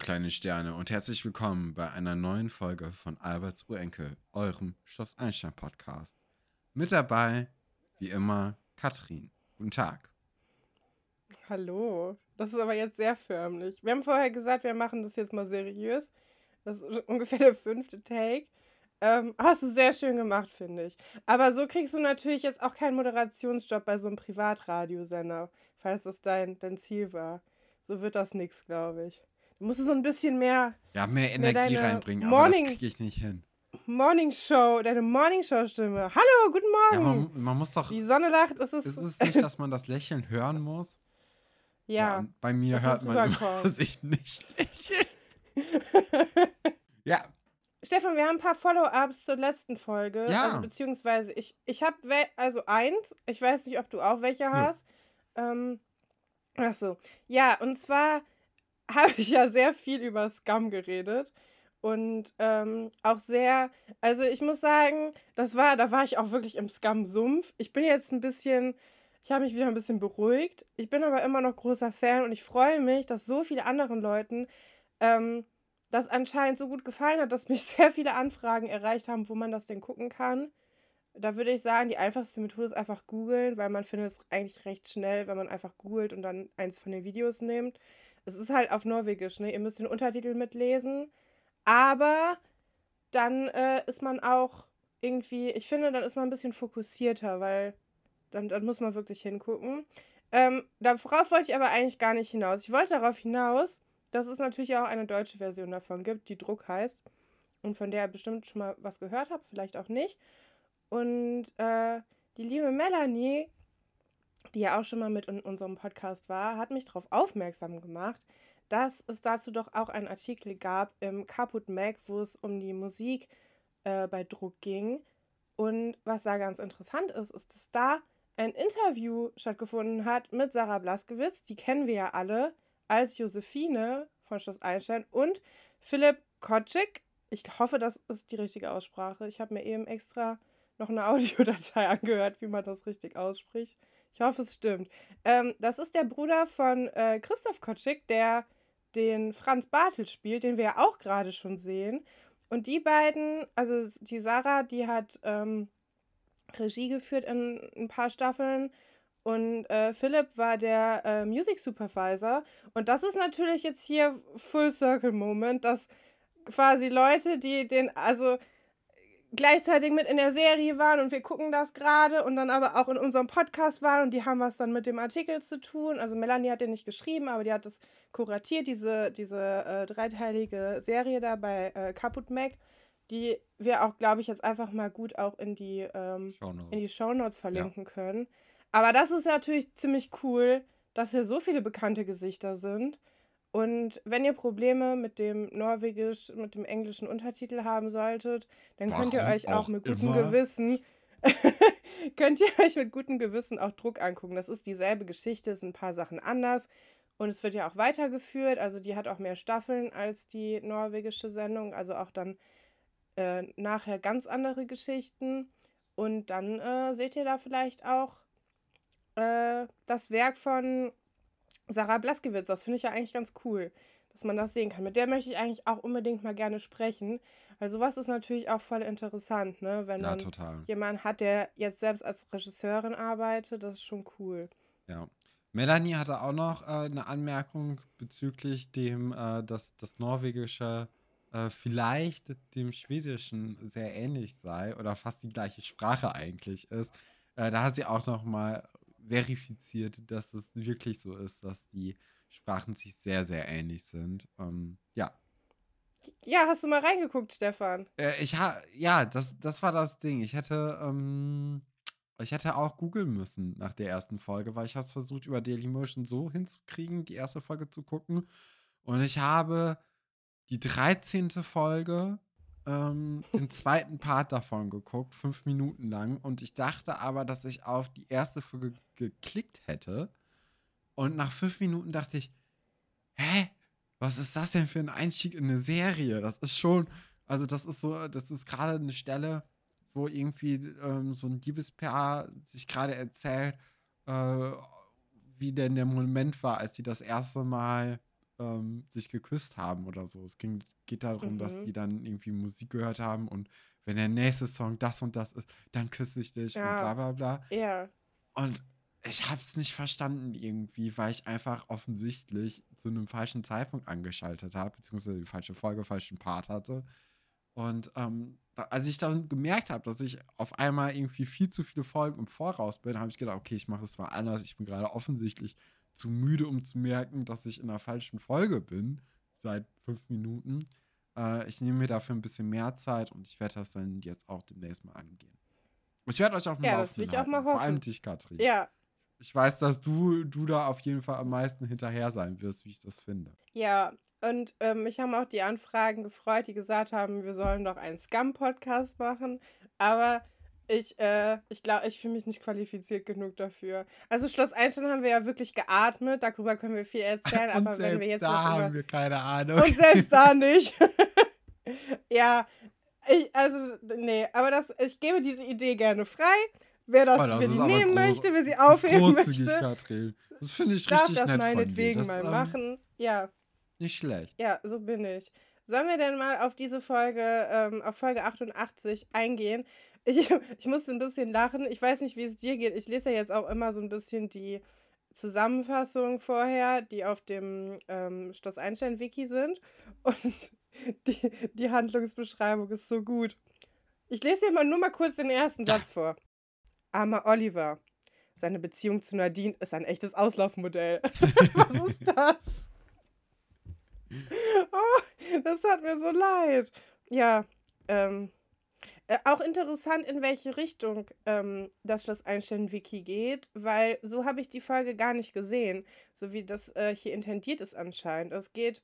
Kleine Sterne und herzlich willkommen bei einer neuen Folge von Alberts Urenkel, eurem Schloss Einstein Podcast. Mit dabei, wie immer, Katrin. Guten Tag. Hallo. Das ist aber jetzt sehr förmlich. Wir haben vorher gesagt, wir machen das jetzt mal seriös. Das ist ungefähr der fünfte Take. Ähm, hast du sehr schön gemacht, finde ich. Aber so kriegst du natürlich jetzt auch keinen Moderationsjob bei so einem Privatradiosender, falls das dein, dein Ziel war. So wird das nichts, glaube ich. Du musst so ein bisschen mehr. Ja, mehr Energie mehr reinbringen, Morning, aber das kriege ich nicht hin. Morning Show, deine Morning Show Stimme. Hallo, guten Morgen. Ja, man, man, muss doch. Die Sonne lacht. Es ist, ist es nicht, dass man das Lächeln hören muss? Ja. ja bei mir hört man immer, dass ich nicht lächle. ja, Stefan, wir haben ein paar Follow-ups zur letzten Folge. Ja. Also, beziehungsweise, ich, ich habe, also eins, ich weiß nicht, ob du auch welche hast. Ähm, ach so. Ja, und zwar habe ich ja sehr viel über Scum geredet. Und ähm, auch sehr, also ich muss sagen, das war, da war ich auch wirklich im Scum-Sumpf. Ich bin jetzt ein bisschen, ich habe mich wieder ein bisschen beruhigt. Ich bin aber immer noch großer Fan und ich freue mich, dass so viele anderen Leuten ähm, das anscheinend so gut gefallen hat, dass mich sehr viele Anfragen erreicht haben, wo man das denn gucken kann. Da würde ich sagen, die einfachste Methode ist einfach googeln, weil man findet es eigentlich recht schnell, wenn man einfach googelt und dann eins von den Videos nimmt. Es ist halt auf Norwegisch, ne? Ihr müsst den Untertitel mitlesen. Aber dann äh, ist man auch irgendwie, ich finde, dann ist man ein bisschen fokussierter, weil dann, dann muss man wirklich hingucken. Ähm, darauf wollte ich aber eigentlich gar nicht hinaus. Ich wollte darauf hinaus, dass es natürlich auch eine deutsche Version davon gibt, die Druck heißt und von der ihr bestimmt schon mal was gehört habt, vielleicht auch nicht. Und äh, die liebe Melanie, die ja auch schon mal mit in unserem Podcast war, hat mich darauf aufmerksam gemacht, dass es dazu doch auch einen Artikel gab im Caput Mag, wo es um die Musik äh, bei Druck ging. Und was da ganz interessant ist, ist, dass da ein Interview stattgefunden hat mit Sarah Blaskewitz, die kennen wir ja alle als Josephine von Schloss Einstein und Philipp Kotschik. Ich hoffe, das ist die richtige Aussprache. Ich habe mir eben extra noch eine Audiodatei angehört, wie man das richtig ausspricht. Ich hoffe, es stimmt. Ähm, das ist der Bruder von äh, Christoph Kotschik, der den Franz Bartel spielt, den wir ja auch gerade schon sehen. Und die beiden, also die Sarah, die hat ähm, Regie geführt in ein paar Staffeln und äh, Philipp war der äh, Music Supervisor. Und das ist natürlich jetzt hier Full Circle Moment, dass quasi Leute, die den, also gleichzeitig mit in der Serie waren und wir gucken das gerade und dann aber auch in unserem Podcast waren und die haben was dann mit dem Artikel zu tun. Also Melanie hat den nicht geschrieben, aber die hat es kuratiert, diese, diese äh, dreiteilige Serie da bei äh, Kaput Mac, die wir auch, glaube ich, jetzt einfach mal gut auch in die, ähm, in die Shownotes verlinken ja. können. Aber das ist natürlich ziemlich cool, dass hier so viele bekannte Gesichter sind. Und wenn ihr Probleme mit dem Norwegisch, mit dem englischen Untertitel haben solltet, dann Warum könnt ihr euch auch, auch mit gutem Gewissen, könnt ihr euch mit gutem Gewissen auch Druck angucken. Das ist dieselbe Geschichte, es sind ein paar Sachen anders. Und es wird ja auch weitergeführt. Also die hat auch mehr Staffeln als die norwegische Sendung. Also auch dann äh, nachher ganz andere Geschichten. Und dann äh, seht ihr da vielleicht auch äh, das Werk von Sarah Blaskewitz. Das finde ich ja eigentlich ganz cool, dass man das sehen kann. Mit der möchte ich eigentlich auch unbedingt mal gerne sprechen. Weil sowas ist natürlich auch voll interessant, ne? Wenn ja, man total. jemanden hat, der jetzt selbst als Regisseurin arbeitet, das ist schon cool. Ja. Melanie hatte auch noch äh, eine Anmerkung bezüglich dem, äh, dass das Norwegische äh, vielleicht dem Schwedischen sehr ähnlich sei oder fast die gleiche Sprache eigentlich ist. Äh, da hat sie auch noch mal verifiziert, dass es wirklich so ist, dass die Sprachen sich sehr, sehr ähnlich sind. Ähm, ja. Ja, hast du mal reingeguckt, Stefan? Äh, ich ha ja, das, das war das Ding. Ich hätte, ähm, ich hätte auch googeln müssen nach der ersten Folge, weil ich habe es versucht, über Dailymotion so hinzukriegen, die erste Folge zu gucken. Und ich habe die 13. Folge ähm, den zweiten Part davon geguckt, fünf Minuten lang. Und ich dachte aber, dass ich auf die erste Folge geklickt hätte. Und nach fünf Minuten dachte ich, hä? Was ist das denn für ein Einstieg in eine Serie? Das ist schon, also das ist so, das ist gerade eine Stelle, wo irgendwie ähm, so ein Liebespaar sich gerade erzählt, äh, wie denn der Moment war, als sie das erste Mal ähm, sich geküsst haben oder so. Es ging, geht darum, mhm. dass die dann irgendwie Musik gehört haben und wenn der nächste Song das und das ist, dann küsse ich dich ja. und bla bla bla. Ja. Und ich habe es nicht verstanden irgendwie, weil ich einfach offensichtlich zu einem falschen Zeitpunkt angeschaltet habe, beziehungsweise die falsche Folge, falschen Part hatte. Und ähm, da, als ich dann gemerkt habe, dass ich auf einmal irgendwie viel zu viele Folgen im Voraus bin, habe ich gedacht, okay, ich mache es mal anders. Ich bin gerade offensichtlich zu müde, um zu merken, dass ich in der falschen Folge bin, seit fünf Minuten. Äh, ich nehme mir dafür ein bisschen mehr Zeit und ich werde das dann jetzt auch demnächst mal angehen. Ich werde euch auch mal ja, das will ich auch mal hoffen. Vor allem dich, Katrin. Ja, ich weiß, dass du, du da auf jeden Fall am meisten hinterher sein wirst, wie ich das finde. Ja, und ähm, mich haben auch die Anfragen gefreut, die gesagt haben, wir sollen doch einen Scum-Podcast machen. Aber ich, äh, ich glaube, ich fühle mich nicht qualifiziert genug dafür. Also Schloss Einstein haben wir ja wirklich geatmet, darüber können wir viel erzählen, aber wenn wir jetzt. Da haben wir keine Ahnung. Und selbst da nicht. ja, ich, also, nee, aber das, ich gebe diese Idee gerne frei. Wer das, oh, das wer die nehmen möchte, wer sie aufheben möchte. Katrin. Das finde ich richtig darf das meinetwegen mal ähm, machen. Ja. Nicht schlecht. Ja, so bin ich. Sollen wir denn mal auf diese Folge, ähm, auf Folge 88 eingehen? Ich, ich musste ein bisschen lachen. Ich weiß nicht, wie es dir geht. Ich lese ja jetzt auch immer so ein bisschen die Zusammenfassung vorher, die auf dem ähm, Schloss Einstein-Wiki sind. Und die, die Handlungsbeschreibung ist so gut. Ich lese dir mal nur mal kurz den ersten Satz vor. Armer Oliver. Seine Beziehung zu Nadine ist ein echtes Auslaufmodell. Was ist das? Oh, das hat mir so leid. Ja, ähm, äh, auch interessant, in welche Richtung ähm, das Schloss Einstein-Wiki geht, weil so habe ich die Folge gar nicht gesehen, so wie das äh, hier intendiert ist anscheinend. Es geht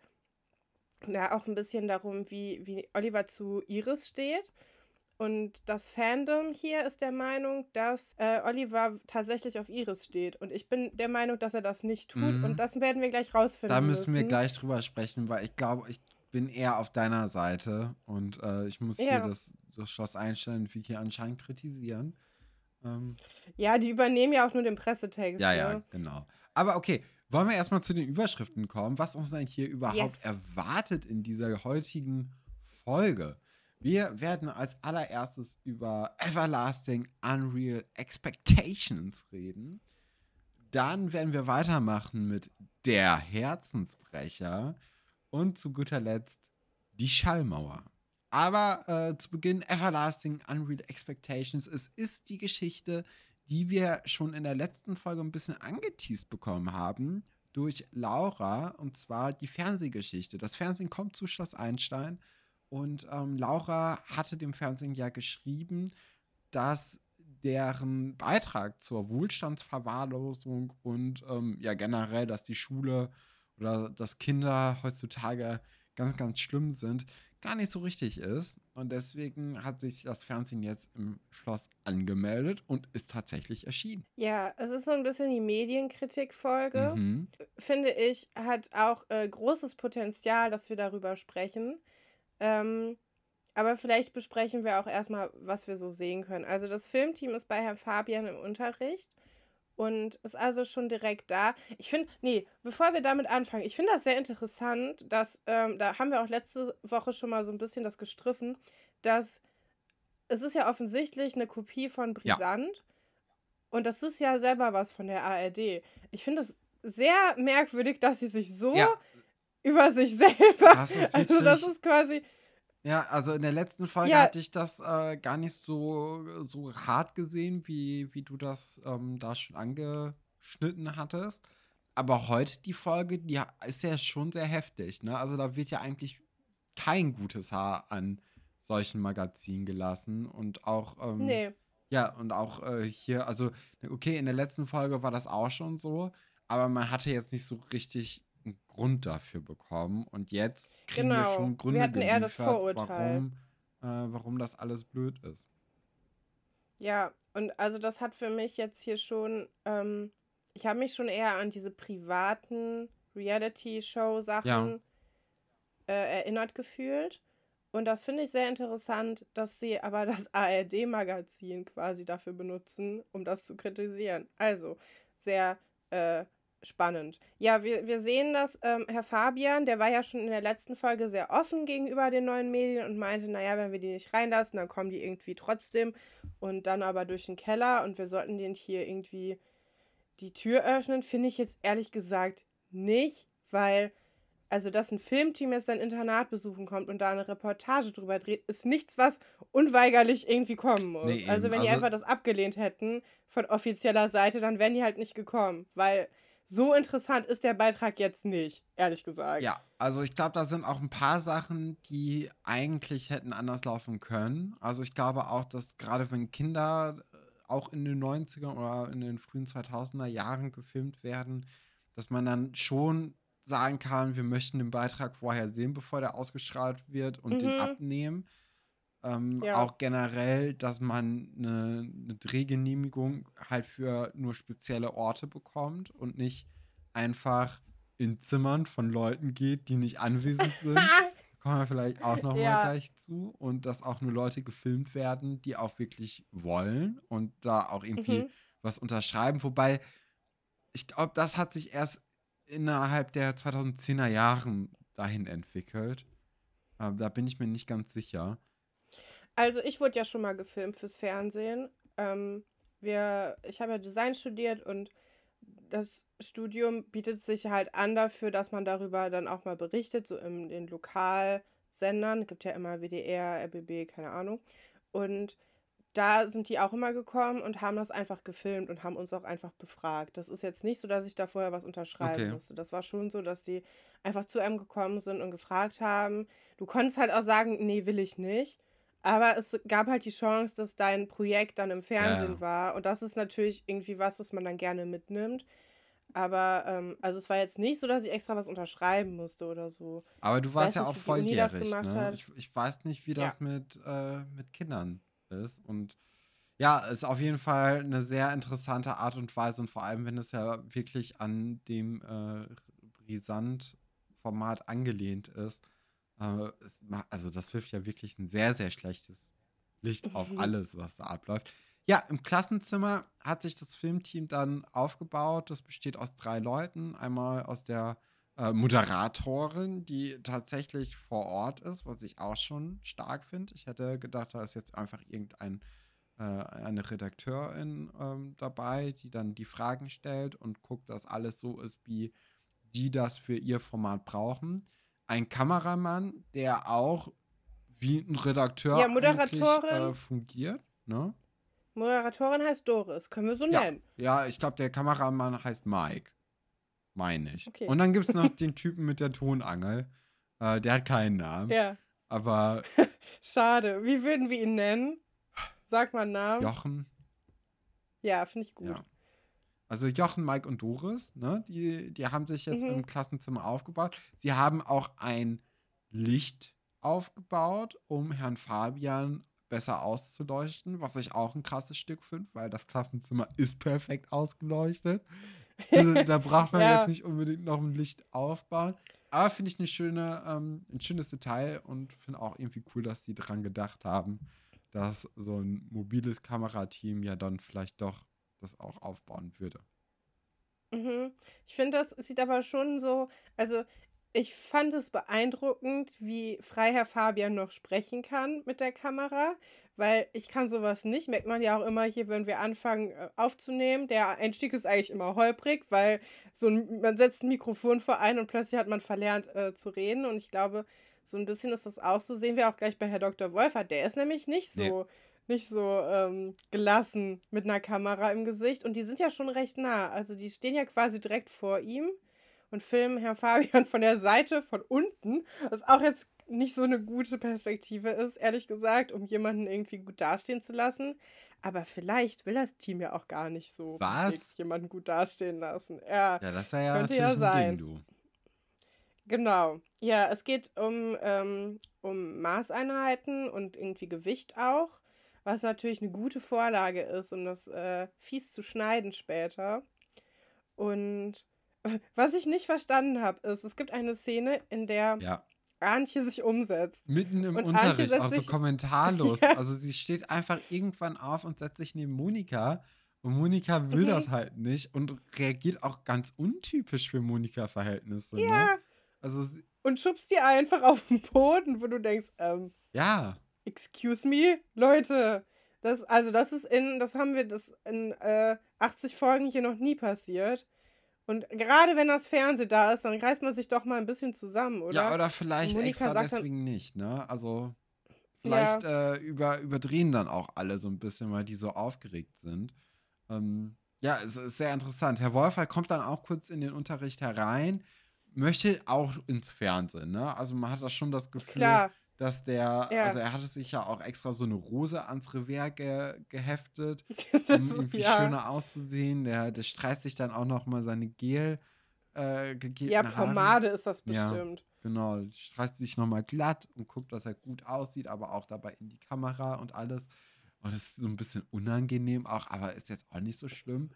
ja auch ein bisschen darum, wie, wie Oliver zu Iris steht und das Fandom hier ist der Meinung, dass äh, Oliver tatsächlich auf Iris steht. Und ich bin der Meinung, dass er das nicht tut. Mhm. Und das werden wir gleich rausfinden. Da müssen, müssen. wir gleich drüber sprechen, weil ich glaube, ich bin eher auf deiner Seite. Und äh, ich muss ja. hier das, das Schloss einstellen, wie hier anscheinend kritisieren. Ähm. Ja, die übernehmen ja auch nur den Pressetext. Ja, ja, ne? genau. Aber okay, wollen wir erstmal zu den Überschriften kommen, was uns denn hier überhaupt yes. erwartet in dieser heutigen Folge. Wir werden als allererstes über Everlasting Unreal Expectations reden. Dann werden wir weitermachen mit Der Herzensbrecher und zu guter Letzt die Schallmauer. Aber äh, zu Beginn Everlasting Unreal Expectations. Es ist die Geschichte, die wir schon in der letzten Folge ein bisschen angeteased bekommen haben durch Laura und zwar die Fernsehgeschichte. Das Fernsehen kommt zu Schloss Einstein und ähm, Laura hatte dem Fernsehen ja geschrieben, dass deren Beitrag zur Wohlstandsverwahrlosung und ähm, ja generell, dass die Schule oder dass Kinder heutzutage ganz, ganz schlimm sind, gar nicht so richtig ist. Und deswegen hat sich das Fernsehen jetzt im Schloss angemeldet und ist tatsächlich erschienen. Ja, es ist so ein bisschen die Medienkritikfolge. Mhm. Finde ich, hat auch äh, großes Potenzial, dass wir darüber sprechen. Ähm, aber vielleicht besprechen wir auch erstmal, was wir so sehen können. Also das Filmteam ist bei Herrn Fabian im Unterricht und ist also schon direkt da. Ich finde, nee, bevor wir damit anfangen, ich finde das sehr interessant, dass, ähm, da haben wir auch letzte Woche schon mal so ein bisschen das gestriffen, dass es ist ja offensichtlich eine Kopie von Brisant ja. und das ist ja selber was von der ARD. Ich finde es sehr merkwürdig, dass sie sich so ja über sich selber. Das also das ist quasi. Ja, also in der letzten Folge ja. hatte ich das äh, gar nicht so, so hart gesehen, wie, wie du das ähm, da schon angeschnitten hattest. Aber heute die Folge, die ist ja schon sehr heftig. Ne? Also da wird ja eigentlich kein gutes Haar an solchen Magazinen gelassen. Und auch, ähm, nee. ja, und auch äh, hier, also, okay, in der letzten Folge war das auch schon so, aber man hatte jetzt nicht so richtig einen Grund dafür bekommen. Und jetzt kriegen genau. wir schon Gründe wir hatten eher das Vorurteil. Warum, äh, warum das alles blöd ist. Ja, und also das hat für mich jetzt hier schon, ähm, ich habe mich schon eher an diese privaten Reality-Show-Sachen ja. äh, erinnert gefühlt. Und das finde ich sehr interessant, dass sie aber das ARD-Magazin quasi dafür benutzen, um das zu kritisieren. Also sehr äh, spannend. Ja, wir, wir sehen, dass ähm, Herr Fabian, der war ja schon in der letzten Folge sehr offen gegenüber den neuen Medien und meinte, naja, wenn wir die nicht reinlassen, dann kommen die irgendwie trotzdem und dann aber durch den Keller und wir sollten den hier irgendwie die Tür öffnen, finde ich jetzt ehrlich gesagt nicht, weil also dass ein Filmteam jetzt sein Internat besuchen kommt und da eine Reportage drüber dreht, ist nichts, was unweigerlich irgendwie kommen muss. Nee, also wenn also, die einfach das abgelehnt hätten von offizieller Seite, dann wären die halt nicht gekommen, weil so interessant ist der Beitrag jetzt nicht, ehrlich gesagt. Ja, also ich glaube, da sind auch ein paar Sachen, die eigentlich hätten anders laufen können. Also ich glaube auch, dass gerade wenn Kinder äh, auch in den 90er oder in den frühen 2000er Jahren gefilmt werden, dass man dann schon sagen kann, wir möchten den Beitrag vorher sehen, bevor der ausgestrahlt wird und mhm. den abnehmen. Ähm, ja. Auch generell, dass man eine, eine, Drehgenehmigung halt für nur spezielle Orte bekommt und nicht einfach in Zimmern von Leuten geht, die nicht anwesend sind. Kommen wir vielleicht auch noch ja. mal gleich zu. Und dass auch nur Leute gefilmt werden, die auch wirklich wollen und da auch irgendwie mhm. was unterschreiben. Wobei, ich glaube, das hat sich erst innerhalb der 2010er Jahren dahin entwickelt. Ähm, da bin ich mir nicht ganz sicher. Also ich wurde ja schon mal gefilmt fürs Fernsehen. Ähm, wir, ich habe ja Design studiert und das Studium bietet sich halt an dafür, dass man darüber dann auch mal berichtet, so in den Lokalsendern. Es gibt ja immer WDR, RBB, keine Ahnung. Und da sind die auch immer gekommen und haben das einfach gefilmt und haben uns auch einfach befragt. Das ist jetzt nicht so, dass ich da vorher was unterschreiben okay. musste. Das war schon so, dass die einfach zu einem gekommen sind und gefragt haben. Du konntest halt auch sagen, nee, will ich nicht. Aber es gab halt die Chance, dass dein Projekt dann im Fernsehen ja. war. Und das ist natürlich irgendwie was, was man dann gerne mitnimmt. Aber, ähm, also es war jetzt nicht so, dass ich extra was unterschreiben musste oder so. Aber du warst ja auch volljährig, ne? Ich, ich, weiß nicht, wie das ja. mit, äh, mit Kindern ist. Und ja, ist auf jeden Fall eine sehr interessante Art und Weise und vor allem, wenn es ja wirklich an dem äh, Brisant-Format angelehnt ist. Äh, also das wirft ja wirklich ein sehr, sehr schlechtes Licht auf alles, was da abläuft. Ja, im Klassenzimmer hat sich das Filmteam dann aufgebaut. Das besteht aus drei Leuten. Einmal aus der äh, Moderatorin, die tatsächlich vor Ort ist, was ich auch schon stark finde. Ich hätte gedacht, da ist jetzt einfach irgendein äh, eine Redakteurin ähm, dabei, die dann die Fragen stellt und guckt, dass alles so ist, wie die das für ihr Format brauchen. Ein Kameramann, der auch wie ein Redakteur ja, Moderatorin. Äh, fungiert. Ne? Moderatorin heißt Doris, können wir so nennen. Ja, ich glaube, der Kameramann heißt Mike meine ich. Okay. Und dann gibt es noch den Typen mit der Tonangel. Äh, der hat keinen Namen. Ja. Aber. Schade. Wie würden wir ihn nennen? Sag mal einen Namen. Jochen. Ja, finde ich gut. Ja. Also Jochen, Mike und Doris, ne? Die, die haben sich jetzt mhm. im Klassenzimmer aufgebaut. Sie haben auch ein Licht aufgebaut, um Herrn Fabian besser auszuleuchten, was ich auch ein krasses Stück finde, weil das Klassenzimmer ist perfekt ausgeleuchtet. Also, da braucht man ja. jetzt nicht unbedingt noch ein Licht aufbauen. Aber finde ich eine schöne, ähm, ein schönes Detail und finde auch irgendwie cool, dass die dran gedacht haben, dass so ein mobiles Kamerateam ja dann vielleicht doch das auch aufbauen würde. Mhm. Ich finde, das sieht aber schon so, also ich fand es beeindruckend, wie frei Herr Fabian noch sprechen kann mit der Kamera, weil ich kann sowas nicht. Merkt man ja auch immer hier, wenn wir anfangen äh, aufzunehmen. Der Einstieg ist eigentlich immer holprig, weil so ein, man setzt ein Mikrofon vor ein und plötzlich hat man verlernt äh, zu reden. Und ich glaube, so ein bisschen ist das auch so. Sehen wir auch gleich bei Herr Dr. Wolfert. Der ist nämlich nicht so. Nee. Nicht so ähm, gelassen mit einer Kamera im Gesicht. Und die sind ja schon recht nah. Also die stehen ja quasi direkt vor ihm und filmen Herr Fabian von der Seite, von unten. Was auch jetzt nicht so eine gute Perspektive ist, ehrlich gesagt, um jemanden irgendwie gut dastehen zu lassen. Aber vielleicht will das Team ja auch gar nicht so jemanden gut dastehen lassen. Ja, ja das ja könnte ja sein. Ding, du. Genau. Ja, es geht um, ähm, um Maßeinheiten und irgendwie Gewicht auch, was natürlich eine gute Vorlage ist, um das äh, fies zu schneiden später. Und was ich nicht verstanden habe, ist, es gibt eine Szene, in der ja. Antje sich umsetzt. Mitten im und Unterricht, auch so kommentarlos. Ja. Also sie steht einfach irgendwann auf und setzt sich neben Monika Und Monika will mhm. das halt nicht und reagiert auch ganz untypisch für Monika-Verhältnisse. Ne? Ja. Ne? Also, und schubst die einfach auf den Boden, wo du denkst, ähm. Ja. Excuse me, Leute. Das, also, das ist in, das haben wir das in äh, 80 Folgen hier noch nie passiert. Und gerade wenn das Fernsehen da ist, dann reißt man sich doch mal ein bisschen zusammen, oder? Ja, oder vielleicht extra deswegen dann, nicht, ne? Also vielleicht ja. äh, über, überdrehen dann auch alle so ein bisschen, weil die so aufgeregt sind. Ähm, ja, es ist sehr interessant. Herr Wolfer kommt dann auch kurz in den Unterricht herein, möchte auch ins Fernsehen, ne? Also man hat da schon das Gefühl, Klar. Dass der, ja. also er hatte sich ja auch extra so eine Rose ans Revers ge geheftet, um irgendwie ja. schöner auszusehen. Der, der streicht sich dann auch noch mal seine Gel äh, gegebene Ja, Pomade Haare. ist das bestimmt. Ja, genau, streicht sich noch mal glatt und guckt, dass er gut aussieht, aber auch dabei in die Kamera und alles. Und das ist so ein bisschen unangenehm auch, aber ist jetzt auch nicht so schlimm.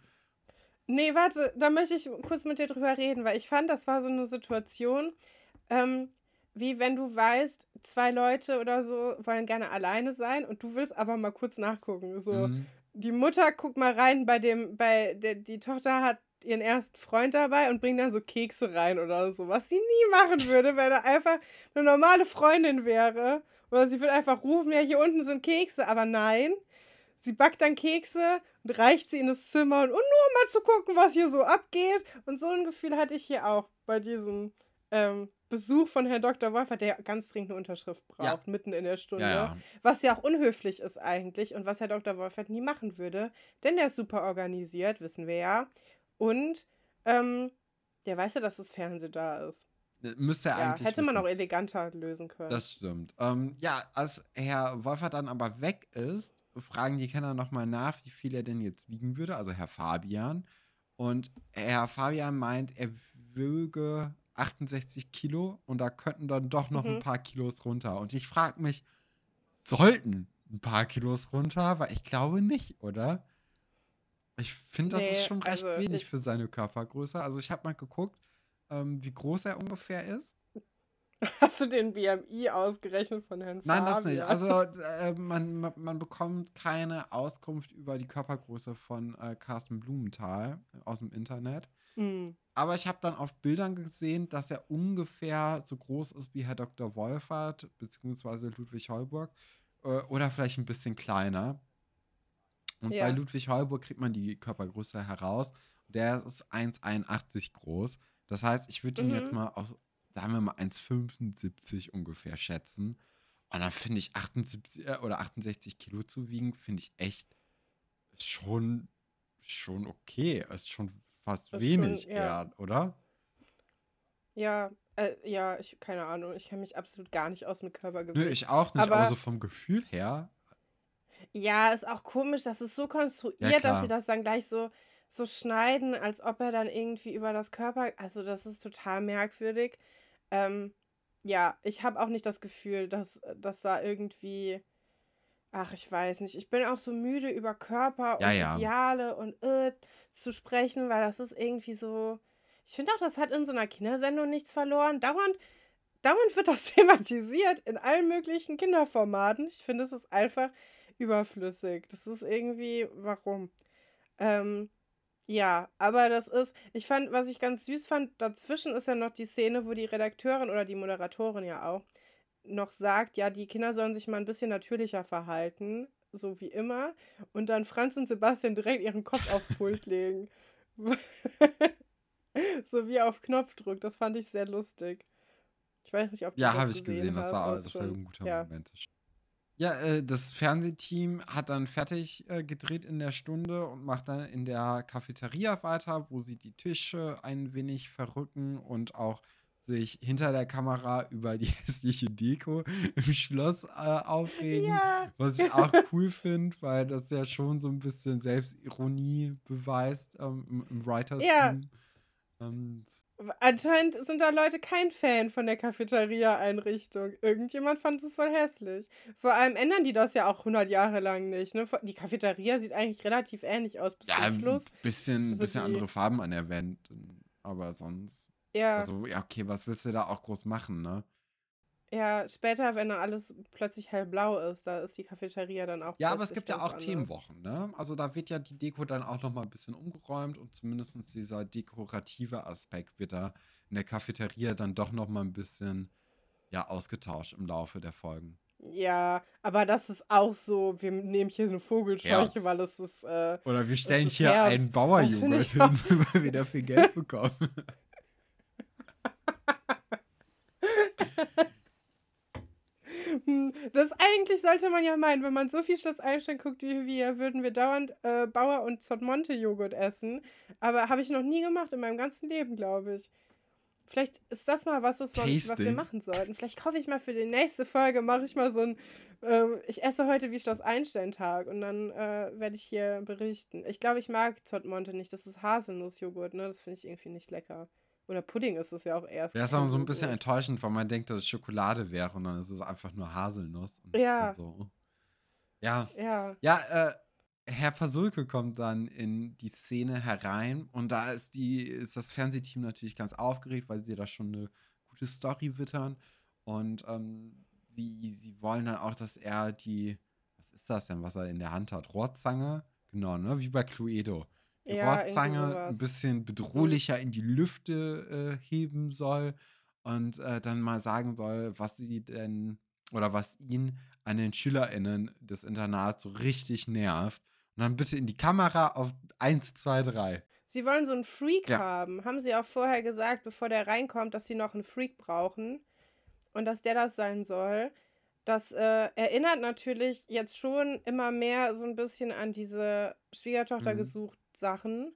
Nee, warte, da möchte ich kurz mit dir drüber reden, weil ich fand, das war so eine Situation, ähm, wie wenn du weißt, zwei Leute oder so wollen gerne alleine sein und du willst aber mal kurz nachgucken. So, mhm. die Mutter guckt mal rein bei dem, bei der, die Tochter hat ihren ersten Freund dabei und bringt dann so Kekse rein oder so, was sie nie machen würde, wenn er einfach eine normale Freundin wäre. Oder sie würde einfach rufen, ja, hier unten sind Kekse, aber nein. Sie backt dann Kekse und reicht sie in das Zimmer und, und nur mal zu gucken, was hier so abgeht. Und so ein Gefühl hatte ich hier auch bei diesem ähm, Besuch von Herrn Dr. Wolfer, der ganz dringend eine Unterschrift braucht, ja. mitten in der Stunde. Ja, ja. Was ja auch unhöflich ist eigentlich und was Herr Dr. Wolfert nie machen würde, denn der ist super organisiert, wissen wir ja. Und ähm, der weiß ja, dass das Fernsehen da ist. Müsste er ja, eigentlich. Hätte man wissen. auch eleganter lösen können. Das stimmt. Ähm, ja, als Herr Wolfert dann aber weg ist, fragen die Kenner nochmal nach, wie viel er denn jetzt wiegen würde, also Herr Fabian. Und Herr Fabian meint, er wöge 68 Kilo und da könnten dann doch noch mhm. ein paar Kilos runter. Und ich frage mich, sollten ein paar Kilos runter? Weil ich glaube nicht, oder? Ich finde, das nee, ist schon recht also wenig für seine Körpergröße. Also ich habe mal geguckt, ähm, wie groß er ungefähr ist. Hast du den BMI ausgerechnet von Herrn Nein, das nicht. Also äh, man, man bekommt keine Auskunft über die Körpergröße von äh, Carsten Blumenthal aus dem Internet. Mhm. Aber ich habe dann auf Bildern gesehen, dass er ungefähr so groß ist wie Herr Dr. Wolfert, beziehungsweise Ludwig Heuburg. Äh, oder vielleicht ein bisschen kleiner. Und ja. bei Ludwig Heuburg kriegt man die Körpergröße heraus. Der ist 1,81 groß. Das heißt, ich würde ihn mhm. jetzt mal auf, sagen wir mal, 1,75 ungefähr schätzen. Und dann finde ich 78 äh, oder 68 Kilo zu wiegen, finde ich echt schon, schon okay. Ist schon fast ist wenig schon, ja. eher, oder? Ja, äh, ja, ich, keine Ahnung. Ich kenne mich absolut gar nicht aus mit Körpergewicht. Nö, ich auch nicht, aber, aber so vom Gefühl her. Ja, ist auch komisch, das ist so konstruiert, ja, dass sie das dann gleich so so schneiden, als ob er dann irgendwie über das Körper. Also, das ist total merkwürdig. Ähm, ja, ich habe auch nicht das Gefühl, dass, dass da irgendwie. Ach, ich weiß nicht. Ich bin auch so müde, über Körper und ja. Ideale und äh, zu sprechen, weil das ist irgendwie so. Ich finde auch, das hat in so einer Kindersendung nichts verloren. Dauernd, dauernd wird das thematisiert in allen möglichen Kinderformaten. Ich finde, es ist einfach überflüssig. Das ist irgendwie, warum? Ähm, ja, aber das ist, ich fand, was ich ganz süß fand, dazwischen ist ja noch die Szene, wo die Redakteurin oder die Moderatorin ja auch noch sagt, ja, die Kinder sollen sich mal ein bisschen natürlicher verhalten, so wie immer. Und dann Franz und Sebastian direkt ihren Kopf aufs Pult legen. so wie auf Knopfdruck. Das fand ich sehr lustig. Ich weiß nicht, ob du ja, das gesehen Ja, habe ich gesehen. Das war, das war ein guter ja. Moment. Ja, äh, das Fernsehteam hat dann fertig äh, gedreht in der Stunde und macht dann in der Cafeteria weiter, wo sie die Tische ein wenig verrücken und auch sich hinter der Kamera über die hässliche Deko im Schloss äh, aufregen. Ja. Was ich auch cool finde, weil das ja schon so ein bisschen Selbstironie beweist ähm, im, im Writers-Team. Ja. Ähm, Anscheinend sind da Leute kein Fan von der Cafeteria-Einrichtung. Irgendjemand fand es voll hässlich. Vor allem ändern die das ja auch 100 Jahre lang nicht. Ne? Die Cafeteria sieht eigentlich relativ ähnlich aus bis ja, zum Schluss. Ein bisschen, bisschen andere Farben an der Wand. Aber sonst. Ja. Also, ja, okay, was willst du da auch groß machen, ne? Ja, später, wenn dann alles plötzlich hellblau ist, da ist die Cafeteria dann auch. Ja, aber es gibt ja auch anders. Themenwochen, ne? Also da wird ja die Deko dann auch nochmal ein bisschen umgeräumt und zumindest dieser dekorative Aspekt wird da in der Cafeteria dann doch nochmal ein bisschen ja, ausgetauscht im Laufe der Folgen. Ja, aber das ist auch so, wir nehmen hier eine Vogelscheuche, Herbst. weil es ist. Äh, Oder wir stellen hier Herbst. einen Bauerjoghurt hin, weil wir dafür Geld bekommen. Hm, das eigentlich sollte man ja meinen, wenn man so viel Schloss Einstein guckt wie wir, würden wir dauernd äh, Bauer und Zottmonte Joghurt essen. Aber habe ich noch nie gemacht in meinem ganzen Leben, glaube ich. Vielleicht ist das mal was, was, was wir machen sollten. Vielleicht kaufe ich mal für die nächste Folge, mache ich mal so ein, äh, ich esse heute wie Schloss Einstein-Tag und dann äh, werde ich hier berichten. Ich glaube, ich mag Zottmonte nicht. Das ist Haselnussjoghurt, ne? Das finde ich irgendwie nicht lecker. Oder Pudding ist es ja auch erst. Ja, ist aber so ein bisschen enttäuschend, weil man denkt, dass es Schokolade wäre und dann ist es einfach nur Haselnuss. ja. So. Ja. Ja. Ja, äh, Herr Pasulke kommt dann in die Szene herein und da ist die, ist das Fernsehteam natürlich ganz aufgeregt, weil sie da schon eine gute Story wittern. Und ähm, sie, sie wollen dann auch, dass er die, was ist das denn, was er in der Hand hat? Rohrzange? Genau, ne? Wie bei Cluedo. Ja, Rohrzange ein bisschen bedrohlicher in die Lüfte äh, heben soll und äh, dann mal sagen soll, was sie denn oder was ihn an den SchülerInnen des Internats so richtig nervt. Und dann bitte in die Kamera auf 1, 2, 3. Sie wollen so einen Freak ja. haben. Haben sie auch vorher gesagt, bevor der reinkommt, dass sie noch einen Freak brauchen. Und dass der das sein soll. Das äh, erinnert natürlich jetzt schon immer mehr so ein bisschen an diese Schwiegertochter mhm. gesucht Sachen.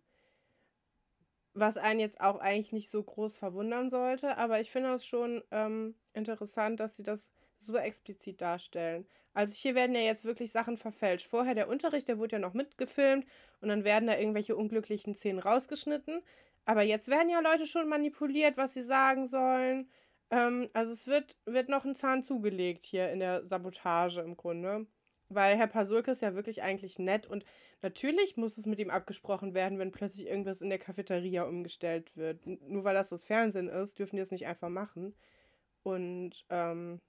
Was einen jetzt auch eigentlich nicht so groß verwundern sollte. Aber ich finde das schon ähm, interessant, dass sie das so explizit darstellen. Also hier werden ja jetzt wirklich Sachen verfälscht. Vorher der Unterricht, der wurde ja noch mitgefilmt und dann werden da irgendwelche unglücklichen Szenen rausgeschnitten. Aber jetzt werden ja Leute schon manipuliert, was sie sagen sollen. Ähm, also es wird, wird noch ein Zahn zugelegt hier in der Sabotage im Grunde. Weil Herr Pasulke ist ja wirklich eigentlich nett und natürlich muss es mit ihm abgesprochen werden, wenn plötzlich irgendwas in der Cafeteria umgestellt wird. Nur weil das das Fernsehen ist, dürfen die es nicht einfach machen. Und ähm,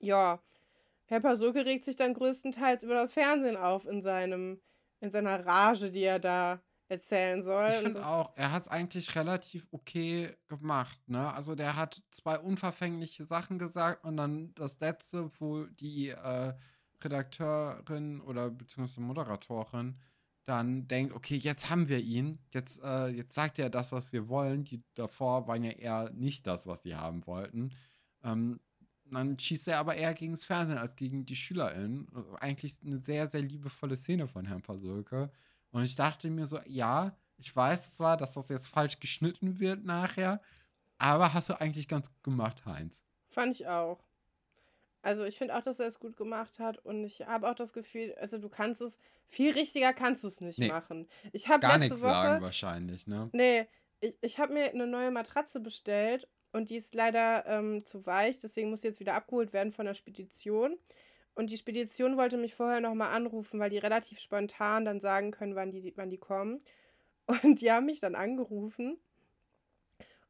ja, Herr Pasulke regt sich dann größtenteils über das Fernsehen auf in seinem, in seiner Rage, die er da erzählen soll. Ich finde auch, er hat es eigentlich relativ okay gemacht, ne? Also der hat zwei unverfängliche Sachen gesagt und dann das letzte, wo die äh, Redakteurin oder beziehungsweise Moderatorin dann denkt, okay, jetzt haben wir ihn, jetzt, äh, jetzt sagt er das, was wir wollen. Die davor waren ja eher nicht das, was sie haben wollten. Ähm, dann schießt er aber eher gegen das Fernsehen als gegen die SchülerInnen. Eigentlich eine sehr, sehr liebevolle Szene von Herrn Pasulke. Und ich dachte mir so, ja, ich weiß zwar, dass das jetzt falsch geschnitten wird nachher, aber hast du eigentlich ganz gut gemacht, Heinz. Fand ich auch. Also ich finde auch, dass er es gut gemacht hat und ich habe auch das Gefühl, also du kannst es, viel richtiger kannst du es nicht nee, machen. Ich habe gar nichts Woche, sagen wahrscheinlich, ne? Nee, ich, ich habe mir eine neue Matratze bestellt und die ist leider ähm, zu weich, deswegen muss sie jetzt wieder abgeholt werden von der Spedition. Und die Spedition wollte mich vorher nochmal anrufen, weil die relativ spontan dann sagen können, wann die, wann die kommen. Und die haben mich dann angerufen.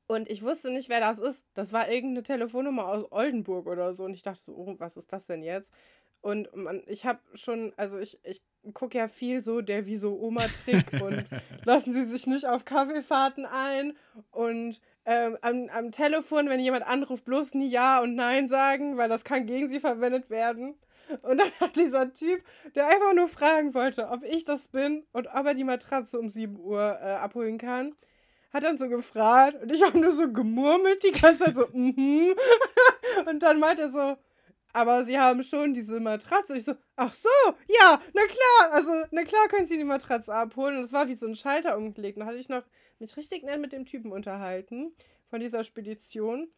Und ich wusste nicht, wer das ist. Das war irgendeine Telefonnummer aus Oldenburg oder so. Und ich dachte so, oh, was ist das denn jetzt? Und man, ich habe schon, also ich, ich gucke ja viel so der wie so Oma-Trick und lassen Sie sich nicht auf Kaffeefahrten ein. Und ähm, am, am Telefon, wenn jemand anruft, bloß nie Ja und Nein sagen, weil das kann gegen Sie verwendet werden. Und dann hat dieser Typ, der einfach nur fragen wollte, ob ich das bin und ob er die Matratze um 7 Uhr äh, abholen kann, hat dann so gefragt und ich habe nur so gemurmelt die ganze Zeit so, mhm. Mm und dann meint er so, aber sie haben schon diese Matratze. Und ich so, ach so, ja, na klar. Also, na klar können sie die Matratze abholen. Und es war wie so ein Schalter umgelegt. Da hatte ich noch mich richtig nett mit dem Typen unterhalten von dieser Spedition.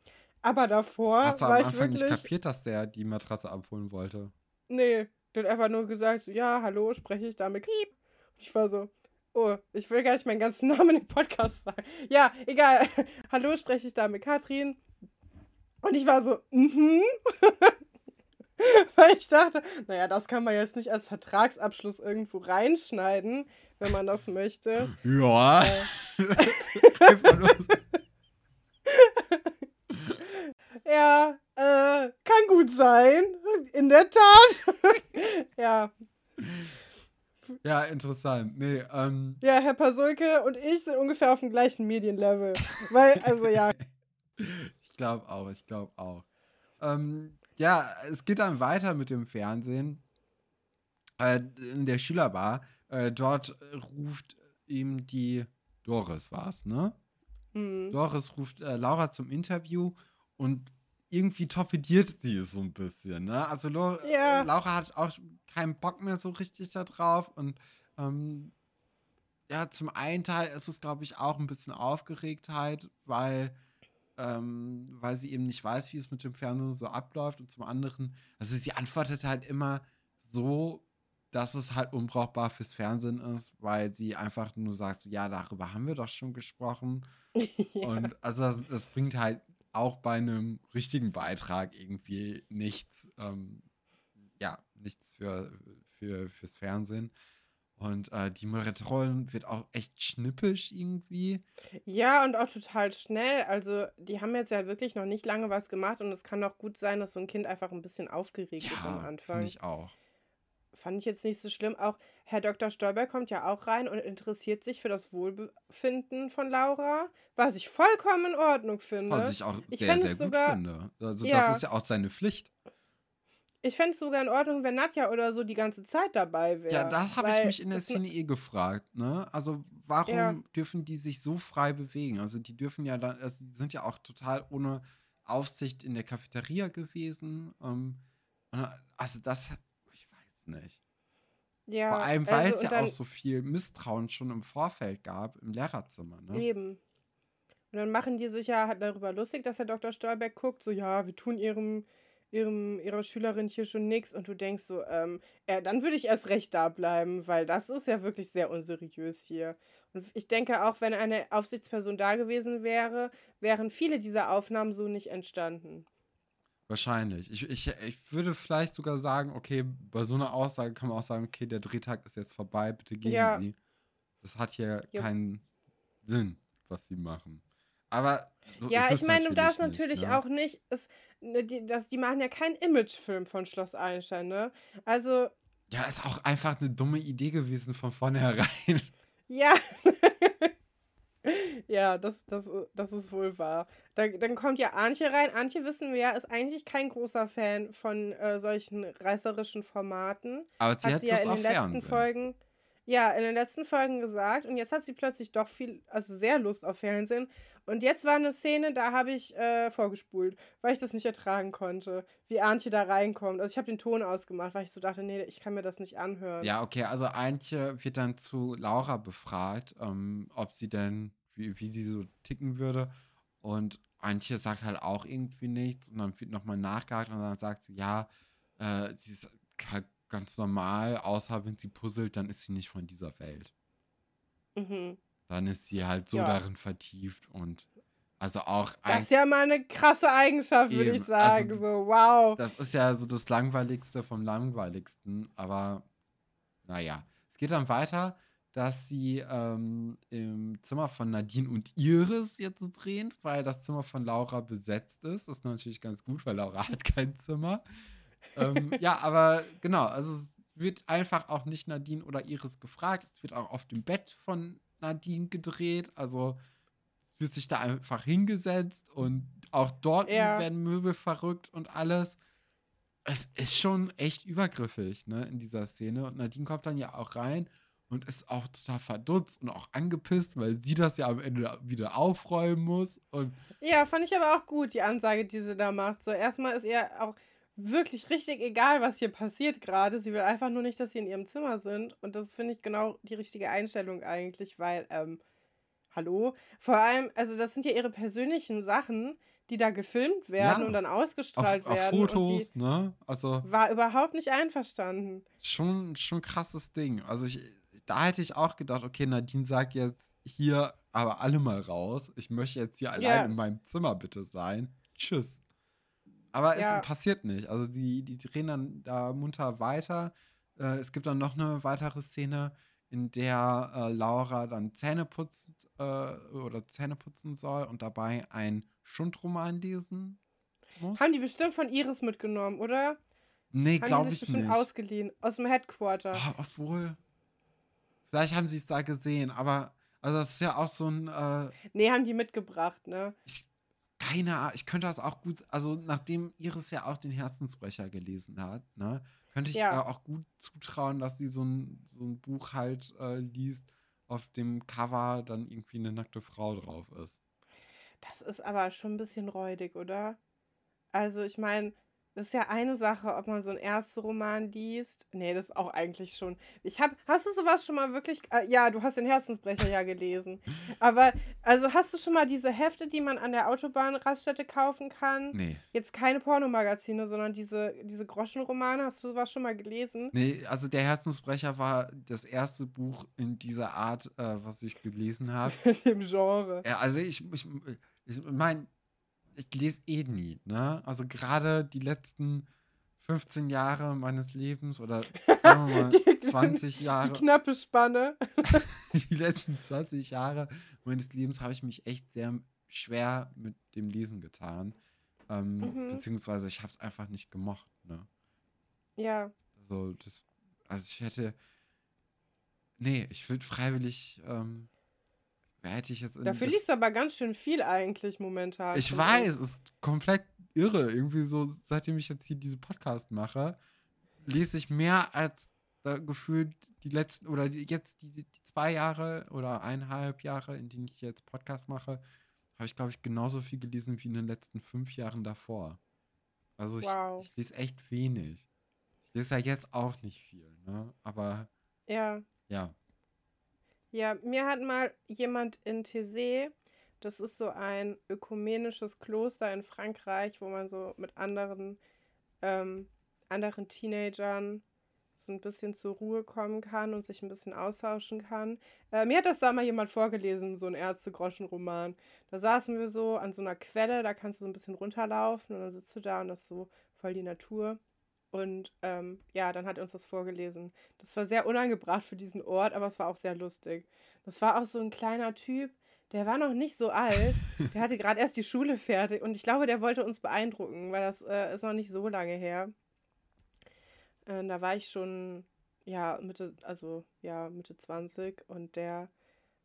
Aber davor Hast du war am ich Anfang wirklich... nicht kapiert, dass der die Matratze abholen wollte? Nee, der hat einfach nur gesagt, so, ja, hallo, spreche ich damit. Piep. Ich war so, oh, ich will gar nicht meinen ganzen Namen im Podcast sagen. Ja, egal. hallo, spreche ich da mit Katrin. Und ich war so, mhm. Weil ich dachte, naja, das kann man jetzt nicht als Vertragsabschluss irgendwo reinschneiden, wenn man das möchte. Ja. Äh. ja, äh, gut sein. In der Tat. ja. Ja, interessant. Nee, ähm. Ja, Herr Pasulke und ich sind ungefähr auf dem gleichen Medienlevel. Weil, also ja. ich glaube auch, ich glaube auch. Ähm, ja, es geht dann weiter mit dem Fernsehen. Äh, in der Schülerbar. Äh, dort ruft ihm die Doris, war es, ne? Mhm. Doris ruft äh, Laura zum Interview und irgendwie torpediert sie es so ein bisschen, ne? Also Laura, ja. Laura hat auch keinen Bock mehr so richtig da drauf und ähm, ja, zum einen Teil ist es, glaube ich, auch ein bisschen Aufgeregtheit, weil, ähm, weil sie eben nicht weiß, wie es mit dem Fernsehen so abläuft und zum anderen, also sie antwortet halt immer so, dass es halt unbrauchbar fürs Fernsehen ist, weil sie einfach nur sagt, ja, darüber haben wir doch schon gesprochen. ja. Und also das, das, bringt halt auch bei einem richtigen Beitrag irgendwie nichts, ähm, ja, nichts für, für, fürs Fernsehen. Und äh, die Moderatorin wird auch echt schnippisch irgendwie. Ja, und auch total schnell. Also, die haben jetzt ja wirklich noch nicht lange was gemacht und es kann doch gut sein, dass so ein Kind einfach ein bisschen aufgeregt ja, ist am Anfang. Ja, ich auch. Fand ich jetzt nicht so schlimm. Auch Herr Dr. Stolberg kommt ja auch rein und interessiert sich für das Wohlbefinden von Laura, was ich vollkommen in Ordnung finde. Was ich auch ich sehr, sehr gut sogar, finde. Also, ja, das ist ja auch seine Pflicht. Ich fände es sogar in Ordnung, wenn Nadja oder so die ganze Zeit dabei wäre. Ja, das habe ich mich in der Szene eh gefragt. Ne? Also, warum ja. dürfen die sich so frei bewegen? Also, die dürfen ja dann, also, die sind ja auch total ohne Aufsicht in der Cafeteria gewesen. Ähm, also, das, ich weiß nicht. Ja, Vor allem, weil also, es ja dann, auch so viel Misstrauen schon im Vorfeld gab, im Lehrerzimmer. Ne? Eben. Und dann machen die sich ja darüber lustig, dass Herr Dr. Stolberg guckt, so, ja, wir tun ihrem ihrem, ihrer Schülerin hier schon nichts und du denkst so, ähm, ja, dann würde ich erst recht da bleiben, weil das ist ja wirklich sehr unseriös hier. Und ich denke auch, wenn eine Aufsichtsperson da gewesen wäre, wären viele dieser Aufnahmen so nicht entstanden. Wahrscheinlich. Ich, ich, ich würde vielleicht sogar sagen, okay, bei so einer Aussage kann man auch sagen, okay, der Drehtag ist jetzt vorbei, bitte gehen ja. Sie. Das hat hier ja. keinen Sinn, was Sie machen. Aber so ja, ich meine, du darfst nicht, natürlich ne? auch nicht. Es, ne, die, das, die machen ja keinen Imagefilm von Schloss Einstein, ne? Also. Ja, ist auch einfach eine dumme Idee gewesen von vornherein. Ja. ja, das, das, das ist wohl wahr. Da, dann kommt ja Antje rein. Antje, wissen wir ja, ist eigentlich kein großer Fan von äh, solchen reißerischen Formaten. Aber sie hat, hat sie ja in den letzten Fernsehen. Folgen ja, in den letzten Folgen gesagt. Und jetzt hat sie plötzlich doch viel, also sehr Lust auf Fernsehen. Und jetzt war eine Szene, da habe ich äh, vorgespult, weil ich das nicht ertragen konnte, wie Antje da reinkommt. Also ich habe den Ton ausgemacht, weil ich so dachte, nee, ich kann mir das nicht anhören. Ja, okay, also Antje wird dann zu Laura befragt, ähm, ob sie denn, wie, wie sie so ticken würde. Und Antje sagt halt auch irgendwie nichts. Und dann wird nochmal nachgehakt und dann sagt sie, ja, äh, sie ist halt ganz normal, außer wenn sie puzzelt, dann ist sie nicht von dieser Welt. Mhm. Dann ist sie halt so ja. darin vertieft und also auch. Das ist ja mal eine krasse Eigenschaft, würde ich also sagen. Also, so, wow. Das ist ja so das Langweiligste vom Langweiligsten, aber naja. Es geht dann weiter, dass sie ähm, im Zimmer von Nadine und Iris jetzt drehen, weil das Zimmer von Laura besetzt ist. Das ist natürlich ganz gut, weil Laura hat kein Zimmer ähm, ja, aber genau, also es wird einfach auch nicht Nadine oder Iris gefragt. Es wird auch auf dem Bett von Nadine gedreht. Also es wird sich da einfach hingesetzt und auch dort ja. werden Möbel verrückt und alles. Es ist schon echt übergriffig, ne, in dieser Szene. Und Nadine kommt dann ja auch rein und ist auch total verdutzt und auch angepisst, weil sie das ja am Ende wieder aufräumen muss. Und ja, fand ich aber auch gut, die Ansage, die sie da macht. So, erstmal ist ihr auch wirklich richtig egal, was hier passiert gerade. Sie will einfach nur nicht, dass sie in ihrem Zimmer sind. Und das finde ich genau die richtige Einstellung eigentlich, weil, ähm, hallo? Vor allem, also das sind ja ihre persönlichen Sachen, die da gefilmt werden ja, und dann ausgestrahlt auf, werden. Auf Fotos, ne? Also. War überhaupt nicht einverstanden. Schon, schon krasses Ding. Also ich, da hätte ich auch gedacht, okay, Nadine sagt jetzt hier aber alle mal raus. Ich möchte jetzt hier ja. allein in meinem Zimmer bitte sein. Tschüss. Aber ja. es passiert nicht. Also die, die drehen dann da munter weiter. Äh, es gibt dann noch eine weitere Szene, in der äh, Laura dann Zähne putzt äh, oder Zähne putzen soll und dabei ein Schundroman lesen muss? Haben die bestimmt von Iris mitgenommen, oder? Nee, glaube ich bestimmt nicht. ausgeliehen. Aus dem Headquarter. Oh, obwohl. Vielleicht haben sie es da gesehen, aber. Also, das ist ja auch so ein. Äh, nee, haben die mitgebracht, ne? Ich, keine Ahnung. Ich könnte das auch gut. Also, nachdem Iris ja auch den Herzensbrecher gelesen hat, ne? Könnte ich ja. äh, auch gut zutrauen, dass sie so ein, so ein Buch halt äh, liest, auf dem Cover dann irgendwie eine nackte Frau drauf ist. Das ist aber schon ein bisschen räudig, oder? Also, ich meine, das ist ja eine Sache, ob man so einen Roman liest. Nee, das ist auch eigentlich schon. Ich habe, hast du sowas schon mal wirklich? Äh, ja, du hast den Herzensbrecher ja gelesen. Aber, also hast du schon mal diese Hefte, die man an der Autobahnraststätte kaufen kann? Nee. Jetzt keine Pornomagazine, sondern diese, diese Groschenromane. Hast du sowas schon mal gelesen? Nee, also der Herzensbrecher war das erste Buch in dieser Art, äh, was ich gelesen habe. Im Genre. Ja, also ich, ich, ich meine, ich lese eh nie, ne? Also gerade die letzten 15 Jahre meines Lebens oder sagen wir mal die, 20 Jahre. Die knappe Spanne. die letzten 20 Jahre meines Lebens habe ich mich echt sehr schwer mit dem Lesen getan. Ähm, mhm. Beziehungsweise ich habe es einfach nicht gemocht, ne? Ja. Also, das, also ich hätte. Nee, ich würde freiwillig ähm, hätte ich jetzt. Dafür liest du aber ganz schön viel eigentlich momentan. Ich weiß, es ist komplett irre. Irgendwie so, seitdem ich jetzt hier diese Podcast mache, lese ich mehr als äh, gefühlt die letzten oder die, jetzt die, die zwei Jahre oder eineinhalb Jahre, in denen ich jetzt Podcast mache, habe ich, glaube ich, genauso viel gelesen wie in den letzten fünf Jahren davor. Also ich, wow. ich lese echt wenig. Ich lese ja jetzt auch nicht viel, ne? Aber. Ja. Ja. Ja, mir hat mal jemand in Thésée, das ist so ein ökumenisches Kloster in Frankreich, wo man so mit anderen, ähm, anderen Teenagern so ein bisschen zur Ruhe kommen kann und sich ein bisschen austauschen kann. Äh, mir hat das da mal jemand vorgelesen, so ein Ärzte-Groschen-Roman. Da saßen wir so an so einer Quelle, da kannst du so ein bisschen runterlaufen und dann sitzt du da und das ist so voll die Natur. Und ähm, ja, dann hat er uns das vorgelesen. Das war sehr unangebracht für diesen Ort, aber es war auch sehr lustig. Das war auch so ein kleiner Typ, der war noch nicht so alt. Der hatte gerade erst die Schule fertig und ich glaube, der wollte uns beeindrucken, weil das äh, ist noch nicht so lange her. Äh, da war ich schon, ja, Mitte, also ja, Mitte 20 und der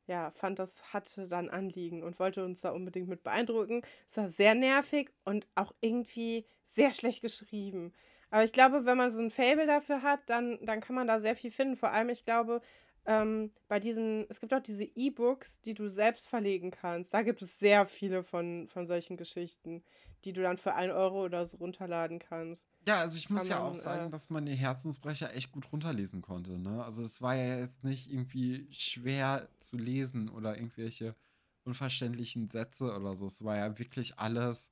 ja, fand das hatte dann Anliegen und wollte uns da unbedingt mit beeindrucken. Es war sehr nervig und auch irgendwie sehr schlecht geschrieben. Aber ich glaube, wenn man so ein Fable dafür hat, dann, dann kann man da sehr viel finden. Vor allem, ich glaube, ähm, bei diesen, es gibt auch diese E-Books, die du selbst verlegen kannst. Da gibt es sehr viele von, von solchen Geschichten, die du dann für 1 Euro oder so runterladen kannst. Ja, also ich muss man, ja auch sagen, äh, dass man den Herzensbrecher echt gut runterlesen konnte. Ne? Also es war ja jetzt nicht irgendwie schwer zu lesen oder irgendwelche unverständlichen Sätze oder so. Es war ja wirklich alles,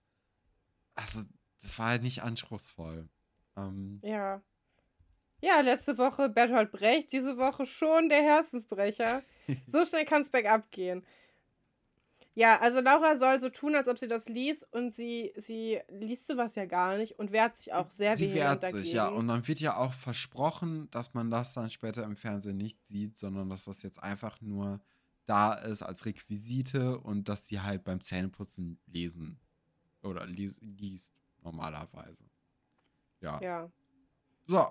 also das war ja nicht anspruchsvoll. Ähm, ja. Ja, letzte Woche Bertolt Brecht, diese Woche schon der Herzensbrecher. so schnell kann es bergab gehen. Ja, also Laura soll so tun, als ob sie das liest und sie, sie liest sowas ja gar nicht und wehrt sich auch sehr sie wehrt dagegen. sich, ja. Und dann wird ja auch versprochen, dass man das dann später im Fernsehen nicht sieht, sondern dass das jetzt einfach nur da ist als Requisite und dass sie halt beim Zähneputzen lesen oder liest, liest normalerweise. Ja. Ja. So,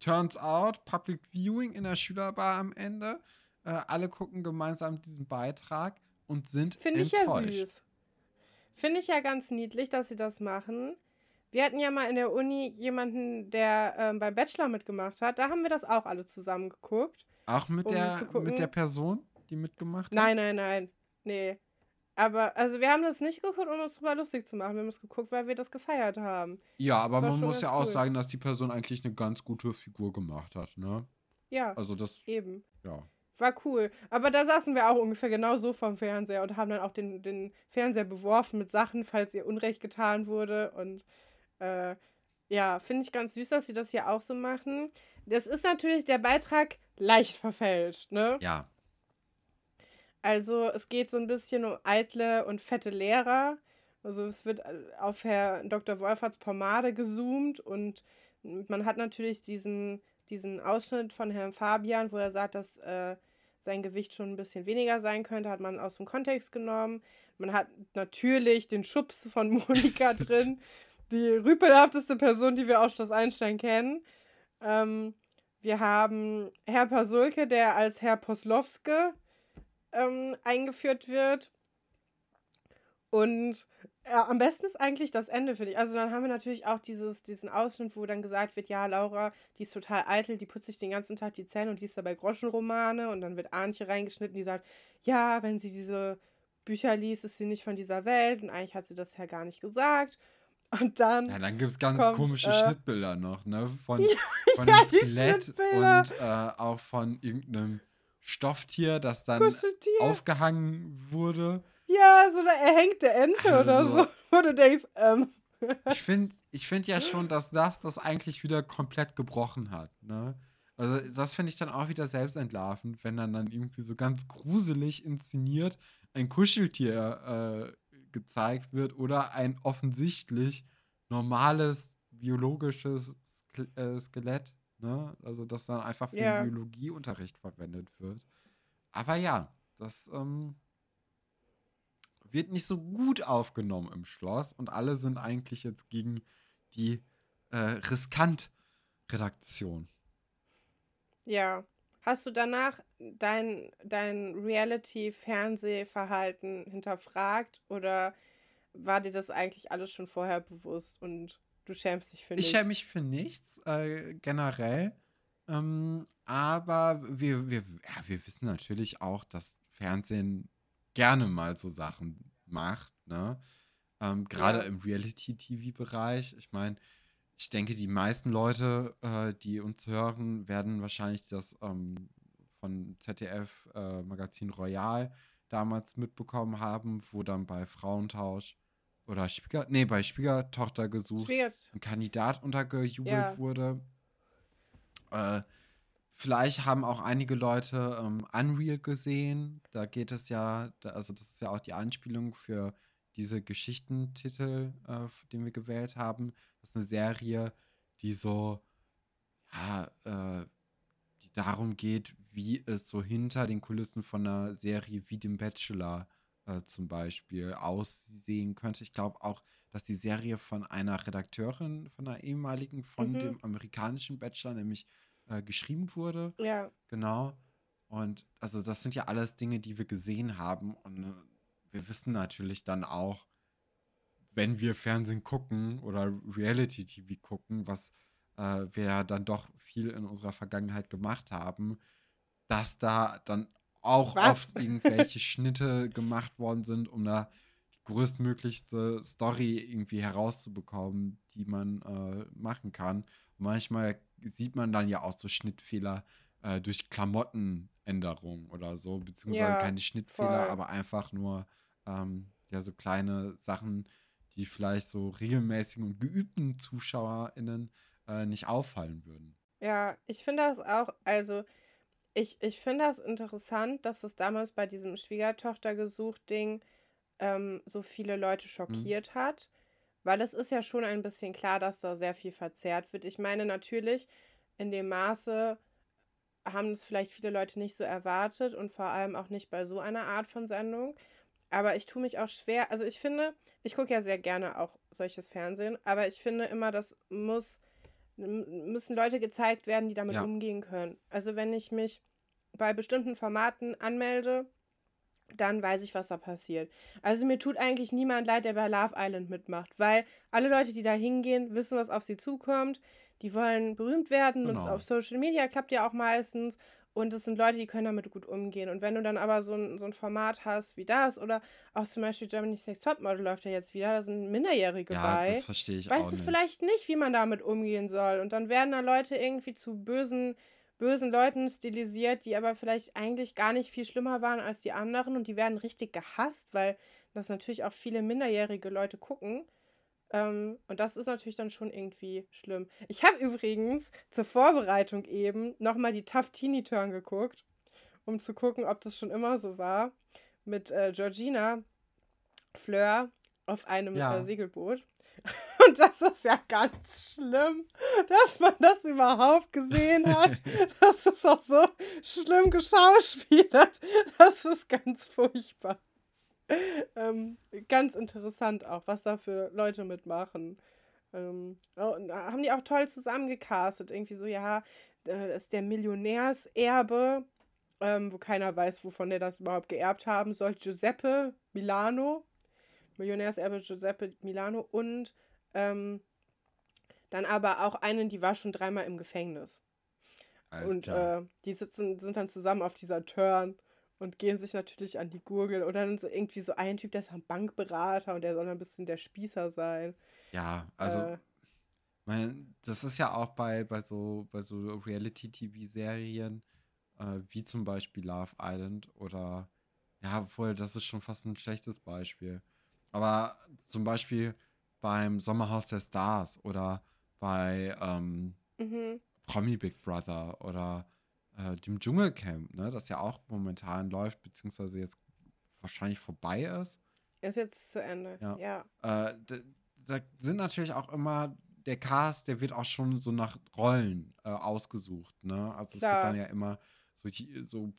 turns out, Public Viewing in der Schülerbar am Ende. Äh, alle gucken gemeinsam diesen Beitrag und sind Finde ich ja süß. Finde ich ja ganz niedlich, dass sie das machen. Wir hatten ja mal in der Uni jemanden, der ähm, beim Bachelor mitgemacht hat. Da haben wir das auch alle zusammen geguckt. Auch mit, um der, mit der Person, die mitgemacht hat? Nein, nein, nein. Nee. Aber, also wir haben das nicht geguckt, um uns drüber lustig zu machen. Wir haben es geguckt, weil wir das gefeiert haben. Ja, aber man muss ja cool. auch sagen, dass die Person eigentlich eine ganz gute Figur gemacht hat, ne? Ja. Also das. Eben. Ja. War cool. Aber da saßen wir auch ungefähr genau so vom Fernseher und haben dann auch den, den Fernseher beworfen mit Sachen, falls ihr Unrecht getan wurde. Und äh, ja, finde ich ganz süß, dass sie das hier auch so machen. Das ist natürlich der Beitrag leicht verfälscht, ne? Ja. Also es geht so ein bisschen um eitle und fette Lehrer. Also es wird äh, auf Herr Dr. Wolferts Pomade gezoomt und man hat natürlich diesen, diesen Ausschnitt von Herrn Fabian, wo er sagt, dass äh, sein Gewicht schon ein bisschen weniger sein könnte, hat man aus dem Kontext genommen. Man hat natürlich den Schubs von Monika drin. die rüpelhafteste Person, die wir aus Schloss Einstein kennen. Ähm, wir haben Herr Pasulke, der als Herr Poslowske ähm, eingeführt wird. Und ja, am besten ist eigentlich das Ende für dich. Also dann haben wir natürlich auch dieses, diesen Ausschnitt, wo dann gesagt wird, ja, Laura, die ist total eitel, die putzt sich den ganzen Tag die Zähne und liest dabei Groschenromane. Und dann wird Arnche reingeschnitten, die sagt, ja, wenn sie diese Bücher liest, ist sie nicht von dieser Welt. Und eigentlich hat sie das ja gar nicht gesagt. Und dann. Ja, dann gibt es ganz kommt, komische äh, Schnittbilder noch, ne? Von, ja, von ja, Skelett und äh, auch von irgendeinem Stofftier, das dann aufgehangen wurde. Ja, so eine erhängte Ente also, oder so, wo du denkst, ähm. Ich finde ich find ja schon, dass das das eigentlich wieder komplett gebrochen hat, ne? Also, das finde ich dann auch wieder selbstentlarvend, wenn dann dann irgendwie so ganz gruselig inszeniert ein Kuscheltier äh, gezeigt wird oder ein offensichtlich normales biologisches äh, Skelett, ne? Also, das dann einfach für ja. Biologieunterricht verwendet wird. Aber ja, das ähm, wird nicht so gut aufgenommen im Schloss und alle sind eigentlich jetzt gegen die äh, Riskant-Redaktion. Ja. Hast du danach dein, dein Reality-Fernsehverhalten hinterfragt oder war dir das eigentlich alles schon vorher bewusst und du schämst dich für nichts? Ich schäme mich für nichts, äh, generell. Ähm, aber wir, wir, ja, wir wissen natürlich auch, dass Fernsehen gerne mal so Sachen macht, ne? Ähm, Gerade ja. im Reality-TV-Bereich. Ich meine, ich denke, die meisten Leute, äh, die uns hören, werden wahrscheinlich das ähm, von ZDF äh, Magazin Royal damals mitbekommen haben, wo dann bei Frauentausch oder Spieger, nee, bei Schwiegertochter gesucht Schwieger ein Kandidat untergejubelt ja. wurde. Äh, Vielleicht haben auch einige Leute ähm, Unreal gesehen. Da geht es ja, also das ist ja auch die Anspielung für diese Geschichtentitel, äh, den wir gewählt haben. Das ist eine Serie, die so, ja, äh, die darum geht, wie es so hinter den Kulissen von einer Serie wie dem Bachelor äh, zum Beispiel aussehen könnte. Ich glaube auch, dass die Serie von einer Redakteurin, von einer ehemaligen, von mhm. dem amerikanischen Bachelor, nämlich äh, geschrieben wurde. Ja. Genau. Und also das sind ja alles Dinge, die wir gesehen haben. Und äh, wir wissen natürlich dann auch, wenn wir Fernsehen gucken oder Reality-TV gucken, was äh, wir ja dann doch viel in unserer Vergangenheit gemacht haben, dass da dann auch was? oft irgendwelche Schnitte gemacht worden sind, um da die größtmöglichste Story irgendwie herauszubekommen, die man äh, machen kann. Und manchmal sieht man dann ja auch so Schnittfehler äh, durch Klamottenänderungen oder so, beziehungsweise ja, keine Schnittfehler, voll. aber einfach nur ähm, ja so kleine Sachen, die vielleicht so regelmäßigen und geübten ZuschauerInnen äh, nicht auffallen würden. Ja, ich finde das auch, also ich, ich finde das interessant, dass das damals bei diesem Schwiegertochter gesucht Ding ähm, so viele Leute mhm. schockiert mhm. hat. Weil es ist ja schon ein bisschen klar, dass da sehr viel verzerrt wird. Ich meine, natürlich, in dem Maße haben es vielleicht viele Leute nicht so erwartet und vor allem auch nicht bei so einer Art von Sendung. Aber ich tue mich auch schwer. Also ich finde, ich gucke ja sehr gerne auch solches Fernsehen, aber ich finde immer, das muss, müssen Leute gezeigt werden, die damit ja. umgehen können. Also wenn ich mich bei bestimmten Formaten anmelde, dann weiß ich, was da passiert. Also mir tut eigentlich niemand leid, der bei Love Island mitmacht, weil alle Leute, die da hingehen, wissen, was auf sie zukommt. Die wollen berühmt werden genau. und auf Social Media klappt ja auch meistens. Und es sind Leute, die können damit gut umgehen. Und wenn du dann aber so ein, so ein Format hast wie das oder auch zum Beispiel Germany's Next Topmodel läuft ja jetzt wieder, da sind Minderjährige ja, bei. das verstehe ich weißt auch du vielleicht nicht, wie man damit umgehen soll. Und dann werden da Leute irgendwie zu bösen bösen Leuten stilisiert, die aber vielleicht eigentlich gar nicht viel schlimmer waren als die anderen und die werden richtig gehasst, weil das natürlich auch viele minderjährige Leute gucken. Ähm, und das ist natürlich dann schon irgendwie schlimm. Ich habe übrigens zur Vorbereitung eben nochmal die Tough Teeny Turn geguckt, um zu gucken, ob das schon immer so war. Mit äh, Georgina Fleur auf einem ja. äh, Segelboot. Und das ist ja ganz schlimm, dass man das überhaupt gesehen hat. Das ist auch so schlimm geschauspielert. Das ist ganz furchtbar. Ähm, ganz interessant auch, was da für Leute mitmachen. Ähm, oh, haben die auch toll zusammengecastet. Irgendwie so, ja, das ist der Millionärserbe, ähm, wo keiner weiß, wovon der das überhaupt geerbt haben soll. Giuseppe Milano. Millionärserbe Giuseppe Milano und ähm, dann aber auch einen, die war schon dreimal im Gefängnis. Alles und äh, die sitzen, sind dann zusammen auf dieser Turn und gehen sich natürlich an die Gurgel. Oder dann so irgendwie so ein Typ, der ist ein Bankberater und der soll ein bisschen der Spießer sein. Ja, also. Äh, mein, das ist ja auch bei, bei so, bei so Reality-TV-Serien, äh, wie zum Beispiel Love Island oder ja, vorher, das ist schon fast ein schlechtes Beispiel. Aber zum Beispiel beim Sommerhaus der Stars oder bei ähm, mhm. Promi Big Brother oder äh, dem Dschungelcamp, ne, das ja auch momentan läuft, beziehungsweise jetzt wahrscheinlich vorbei ist. Ist jetzt zu Ende, ja. ja. Äh, da, da, sind natürlich auch immer, der Cast, der wird auch schon so nach Rollen äh, ausgesucht, ne? Also Klar. es gibt dann ja immer so, so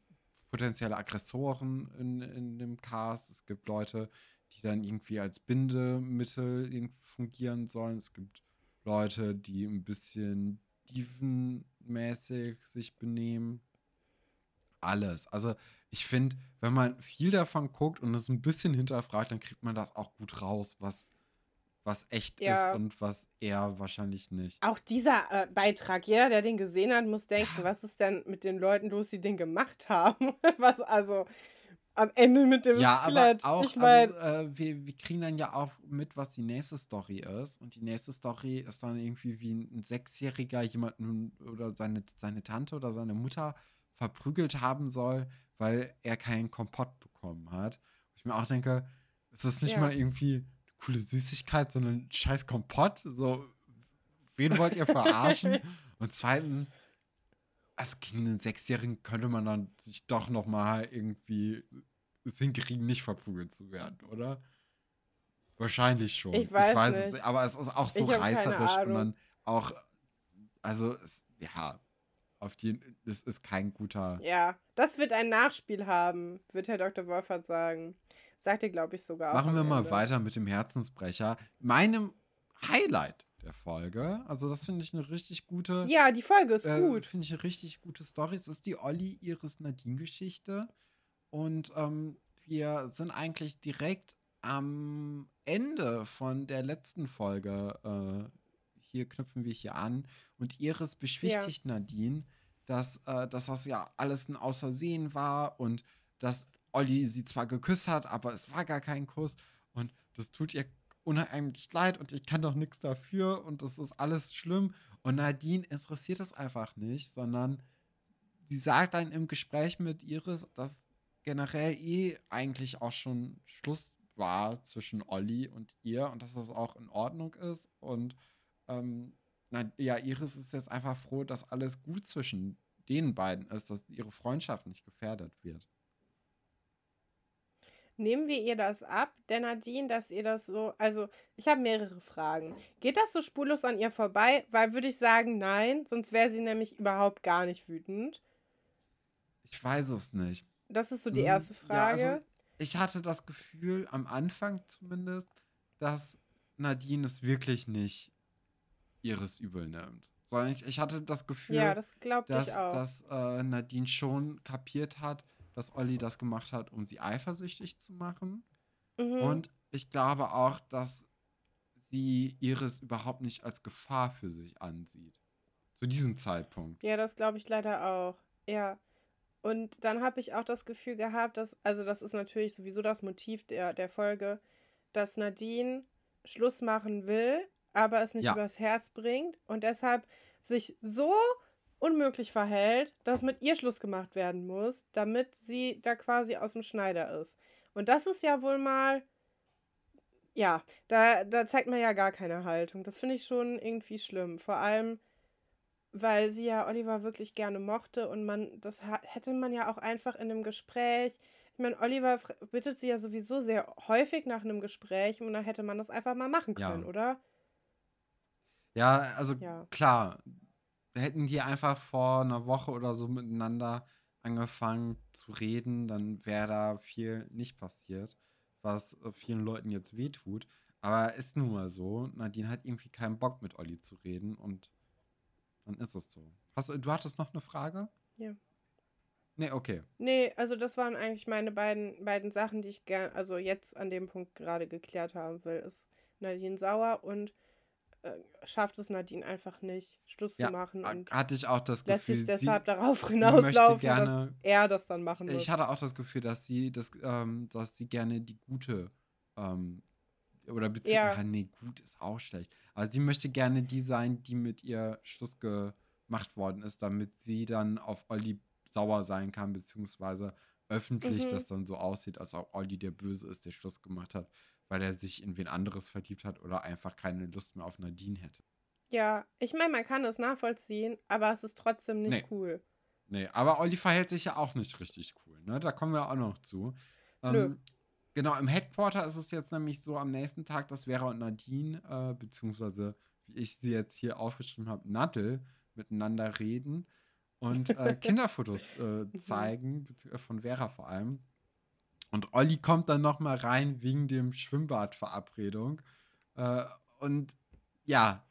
potenzielle Aggressoren in, in dem Cast. Es gibt Leute, die dann irgendwie als Bindemittel fungieren sollen. Es gibt Leute, die ein bisschen divenmäßig sich benehmen. Alles. Also ich finde, wenn man viel davon guckt und es ein bisschen hinterfragt, dann kriegt man das auch gut raus, was, was echt ja. ist und was eher wahrscheinlich nicht. Auch dieser äh, Beitrag, jeder, der den gesehen hat, muss denken, was ist denn mit den Leuten los, die den gemacht haben? was also am Ende mit dem ja, Skelett. Aber auch, ich mein, also, äh, wir, wir kriegen dann ja auch mit, was die nächste Story ist. Und die nächste Story ist dann irgendwie wie ein Sechsjähriger jemanden oder seine, seine Tante oder seine Mutter verprügelt haben soll, weil er keinen Kompott bekommen hat. Ich mir auch denke, ist das nicht ja. mal irgendwie eine coole Süßigkeit, sondern ein scheiß Kompott? So, wen wollt ihr verarschen? Und zweitens, also gegen einen Sechsjährigen könnte man dann sich doch noch mal irgendwie es hinkriegen, nicht verprügelt zu werden, oder? Wahrscheinlich schon. Ich weiß, ich weiß nicht. Es, aber es ist auch so reißerisch und dann auch, also es, ja, auf die, es ist kein guter. Ja, das wird ein Nachspiel haben, wird Herr Dr. Wolfert sagen. Sagt er, glaube ich, sogar. Machen wir mal weiter mit dem Herzensbrecher. Meinem Highlight der Folge. Also, das finde ich eine richtig gute. Ja, die Folge ist äh, gut. Finde ich eine richtig gute Story. Es ist die Olli Iris Nadine-Geschichte. Und ähm, wir sind eigentlich direkt am Ende von der letzten Folge. Äh, hier knüpfen wir hier an. Und Iris beschwichtigt ja. Nadine, dass, äh, dass das ja alles ein Außersehen war und dass Olli sie zwar geküsst hat, aber es war gar kein Kuss. Und das tut ihr unheimlich leid und ich kann doch nichts dafür und das ist alles schlimm. Und Nadine interessiert es einfach nicht, sondern sie sagt dann im Gespräch mit Iris, dass generell eh eigentlich auch schon Schluss war zwischen Olli und ihr und dass das auch in Ordnung ist. Und ähm, na, ja, Iris ist jetzt einfach froh, dass alles gut zwischen den beiden ist, dass ihre Freundschaft nicht gefährdet wird. Nehmen wir ihr das ab, der Nadine, dass ihr das so. Also, ich habe mehrere Fragen. Geht das so spurlos an ihr vorbei? Weil würde ich sagen, nein, sonst wäre sie nämlich überhaupt gar nicht wütend. Ich weiß es nicht. Das ist so die hm, erste Frage. Ja, also ich hatte das Gefühl, am Anfang zumindest, dass Nadine es wirklich nicht ihres übel nimmt. Sondern ich, ich hatte das Gefühl, ja, das dass, dass äh, Nadine schon kapiert hat, dass Olli das gemacht hat, um sie eifersüchtig zu machen. Mhm. Und ich glaube auch, dass sie Iris überhaupt nicht als Gefahr für sich ansieht. Zu diesem Zeitpunkt. Ja, das glaube ich leider auch. Ja. Und dann habe ich auch das Gefühl gehabt, dass, also das ist natürlich sowieso das Motiv der, der Folge, dass Nadine Schluss machen will, aber es nicht ja. übers Herz bringt und deshalb sich so unmöglich verhält, dass mit ihr Schluss gemacht werden muss, damit sie da quasi aus dem Schneider ist. Und das ist ja wohl mal, ja, da, da zeigt man ja gar keine Haltung. Das finde ich schon irgendwie schlimm. Vor allem, weil sie ja Oliver wirklich gerne mochte und man, das hätte man ja auch einfach in einem Gespräch. Ich meine, Oliver bittet sie ja sowieso sehr häufig nach einem Gespräch und dann hätte man das einfach mal machen können, ja. oder? Ja, also ja. klar, hätten die einfach vor einer Woche oder so miteinander angefangen zu reden, dann wäre da viel nicht passiert, was vielen Leuten jetzt wehtut. Aber ist nun mal so. Nadine hat irgendwie keinen Bock, mit Olli zu reden und dann ist es so. Hast, du hattest noch eine Frage? Ja. Nee, okay. Nee, also das waren eigentlich meine beiden, beiden Sachen, die ich gern, also jetzt an dem Punkt gerade geklärt haben will. Ist Nadine sauer und äh, schafft es Nadine einfach nicht, Schluss ja, zu machen. Und hatte ich auch das Gefühl. Lässt sich deshalb sie, darauf hinauslaufen, gerne, dass er das dann machen muss. Ich hatte auch das Gefühl, dass sie, das, ähm, dass sie gerne die gute ähm, oder beziehungsweise, ja. nee, gut ist auch schlecht. Aber sie möchte gerne die sein, die mit ihr Schluss gemacht worden ist, damit sie dann auf Olli sauer sein kann, beziehungsweise öffentlich mhm. das dann so aussieht, als ob Olli der Böse ist, der Schluss gemacht hat, weil er sich in wen anderes verliebt hat oder einfach keine Lust mehr auf Nadine hätte. Ja, ich meine, man kann das nachvollziehen, aber es ist trotzdem nicht nee. cool. Nee, aber Olli verhält sich ja auch nicht richtig cool, ne? Da kommen wir auch noch zu. Ähm, Genau, im Headquarter ist es jetzt nämlich so am nächsten Tag, dass Vera und Nadine, äh, beziehungsweise wie ich sie jetzt hier aufgeschrieben habe, Nadel miteinander reden und äh, Kinderfotos äh, zeigen, von Vera vor allem. Und Olli kommt dann noch mal rein wegen dem Schwimmbadverabredung. Äh, und ja.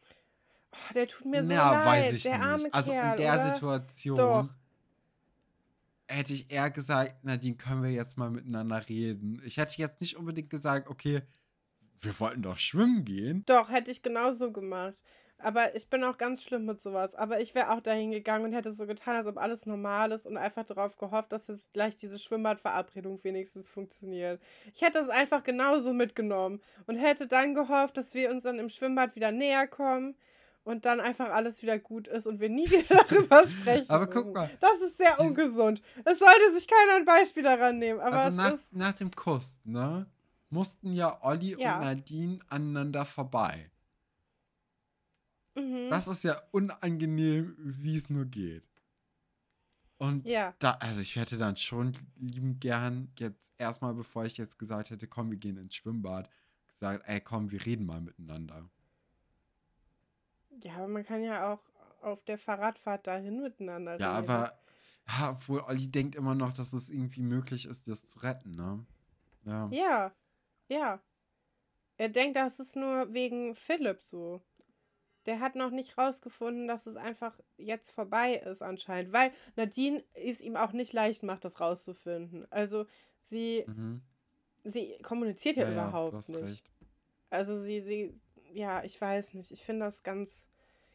Oh, der tut mir so ja, leid, weiß ich der nicht. arme Also Kerl, in der oder? Situation Doch hätte ich eher gesagt, Nadine, können wir jetzt mal miteinander reden. Ich hätte jetzt nicht unbedingt gesagt, okay, wir wollten doch schwimmen gehen. Doch, hätte ich genauso gemacht. Aber ich bin auch ganz schlimm mit sowas. Aber ich wäre auch dahin gegangen und hätte so getan, als ob alles normal ist und einfach darauf gehofft, dass jetzt gleich diese Schwimmbadverabredung wenigstens funktioniert. Ich hätte es einfach genauso mitgenommen und hätte dann gehofft, dass wir uns dann im Schwimmbad wieder näher kommen und dann einfach alles wieder gut ist und wir nie wieder darüber sprechen. aber guck mal. Das ist sehr ungesund. Es sollte sich keiner ein Beispiel daran nehmen. Aber also nach, nach, dem Kuss, ne? Mussten ja Olli ja. und Nadine aneinander vorbei. Mhm. Das ist ja unangenehm, wie es nur geht. Und ja. da, also ich hätte dann schon lieben gern jetzt erstmal, bevor ich jetzt gesagt hätte, komm, wir gehen ins Schwimmbad, gesagt, ey, komm, wir reden mal miteinander. Ja, aber man kann ja auch auf der Fahrradfahrt dahin miteinander reden. Ja, aber ja, obwohl Olli denkt immer noch, dass es irgendwie möglich ist, das zu retten, ne? Ja. Ja. Ja. Er denkt, das ist nur wegen Philipp so. Der hat noch nicht rausgefunden, dass es einfach jetzt vorbei ist anscheinend, weil Nadine es ihm auch nicht leicht macht, das rauszufinden. Also sie, mhm. sie kommuniziert ja, ja überhaupt ja, nicht. Recht. Also sie, sie, ja, ich weiß nicht. Ich finde das ganz,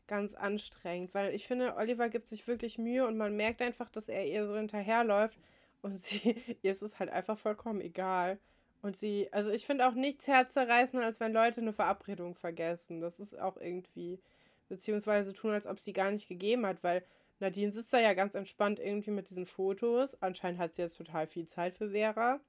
ganz anstrengend, weil ich finde, Oliver gibt sich wirklich Mühe und man merkt einfach, dass er ihr so hinterherläuft und sie, ihr ist es halt einfach vollkommen egal. Und sie, also ich finde auch nichts herzzerreißender, als wenn Leute eine Verabredung vergessen. Das ist auch irgendwie, beziehungsweise tun, als ob sie gar nicht gegeben hat, weil Nadine sitzt da ja ganz entspannt irgendwie mit diesen Fotos. Anscheinend hat sie jetzt total viel Zeit für Vera.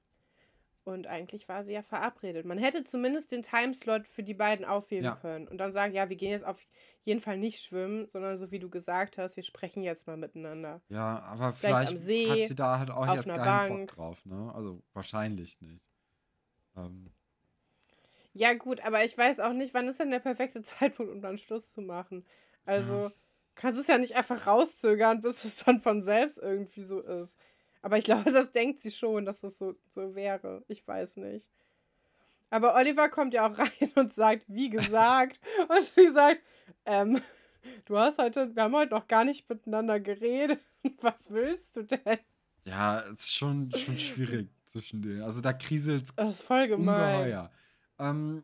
Und eigentlich war sie ja verabredet. Man hätte zumindest den Timeslot für die beiden aufheben ja. können und dann sagen, ja, wir gehen jetzt auf jeden Fall nicht schwimmen, sondern so wie du gesagt hast, wir sprechen jetzt mal miteinander. Ja, aber vielleicht, vielleicht See, hat sie da halt auch jetzt keinen Bank. Bock drauf, ne? Also wahrscheinlich nicht. Ähm. Ja, gut, aber ich weiß auch nicht, wann ist denn der perfekte Zeitpunkt, um dann Schluss zu machen. Also, ja. kannst es ja nicht einfach rauszögern, bis es dann von selbst irgendwie so ist. Aber ich glaube, das denkt sie schon, dass das so, so wäre. Ich weiß nicht. Aber Oliver kommt ja auch rein und sagt, wie gesagt. und sie sagt, ähm, du hast heute, wir haben heute noch gar nicht miteinander geredet. Was willst du denn? Ja, es ist schon, schon schwierig zwischen denen. Also da kriselt es Das ist voll gemein. Ungeheuer. Ähm,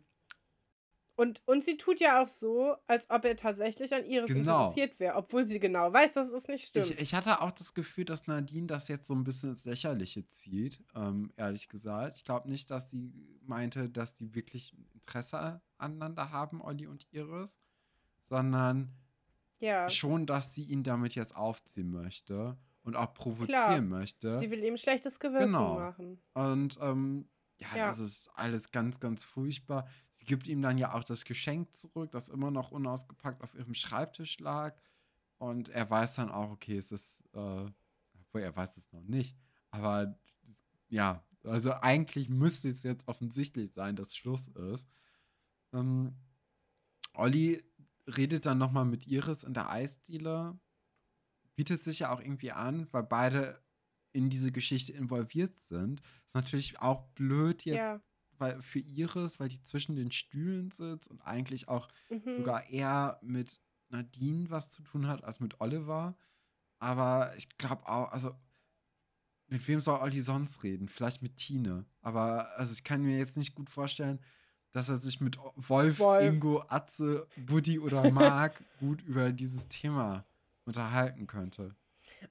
und, und sie tut ja auch so, als ob er tatsächlich an Iris genau. interessiert wäre, obwohl sie genau weiß, dass es nicht stimmt. Ich, ich, hatte auch das Gefühl, dass Nadine das jetzt so ein bisschen ins Lächerliche zieht, ähm, ehrlich gesagt. Ich glaube nicht, dass sie meinte, dass die wirklich Interesse aneinander haben, Olli und Iris, sondern ja. schon, dass sie ihn damit jetzt aufziehen möchte und auch provozieren Klar. möchte. Sie will ihm schlechtes Gewissen genau. machen. Und ähm, ja, ja, das ist alles ganz, ganz furchtbar. Sie gibt ihm dann ja auch das Geschenk zurück, das immer noch unausgepackt auf ihrem Schreibtisch lag. Und er weiß dann auch, okay, es ist, äh, obwohl er weiß es noch nicht. Aber ja, also eigentlich müsste es jetzt offensichtlich sein, dass Schluss ist. Ähm, Olli redet dann nochmal mit Iris in der Eisdiele. Bietet sich ja auch irgendwie an, weil beide in diese Geschichte involviert sind. Ist natürlich auch blöd jetzt, ja. weil für Iris, weil die zwischen den Stühlen sitzt und eigentlich auch mhm. sogar eher mit Nadine was zu tun hat als mit Oliver. Aber ich glaube auch, also mit wem soll Olli sonst reden? Vielleicht mit Tine. Aber also ich kann mir jetzt nicht gut vorstellen, dass er sich mit Wolf, Wolf. Ingo, Atze, Buddy oder Marc gut über dieses Thema unterhalten könnte.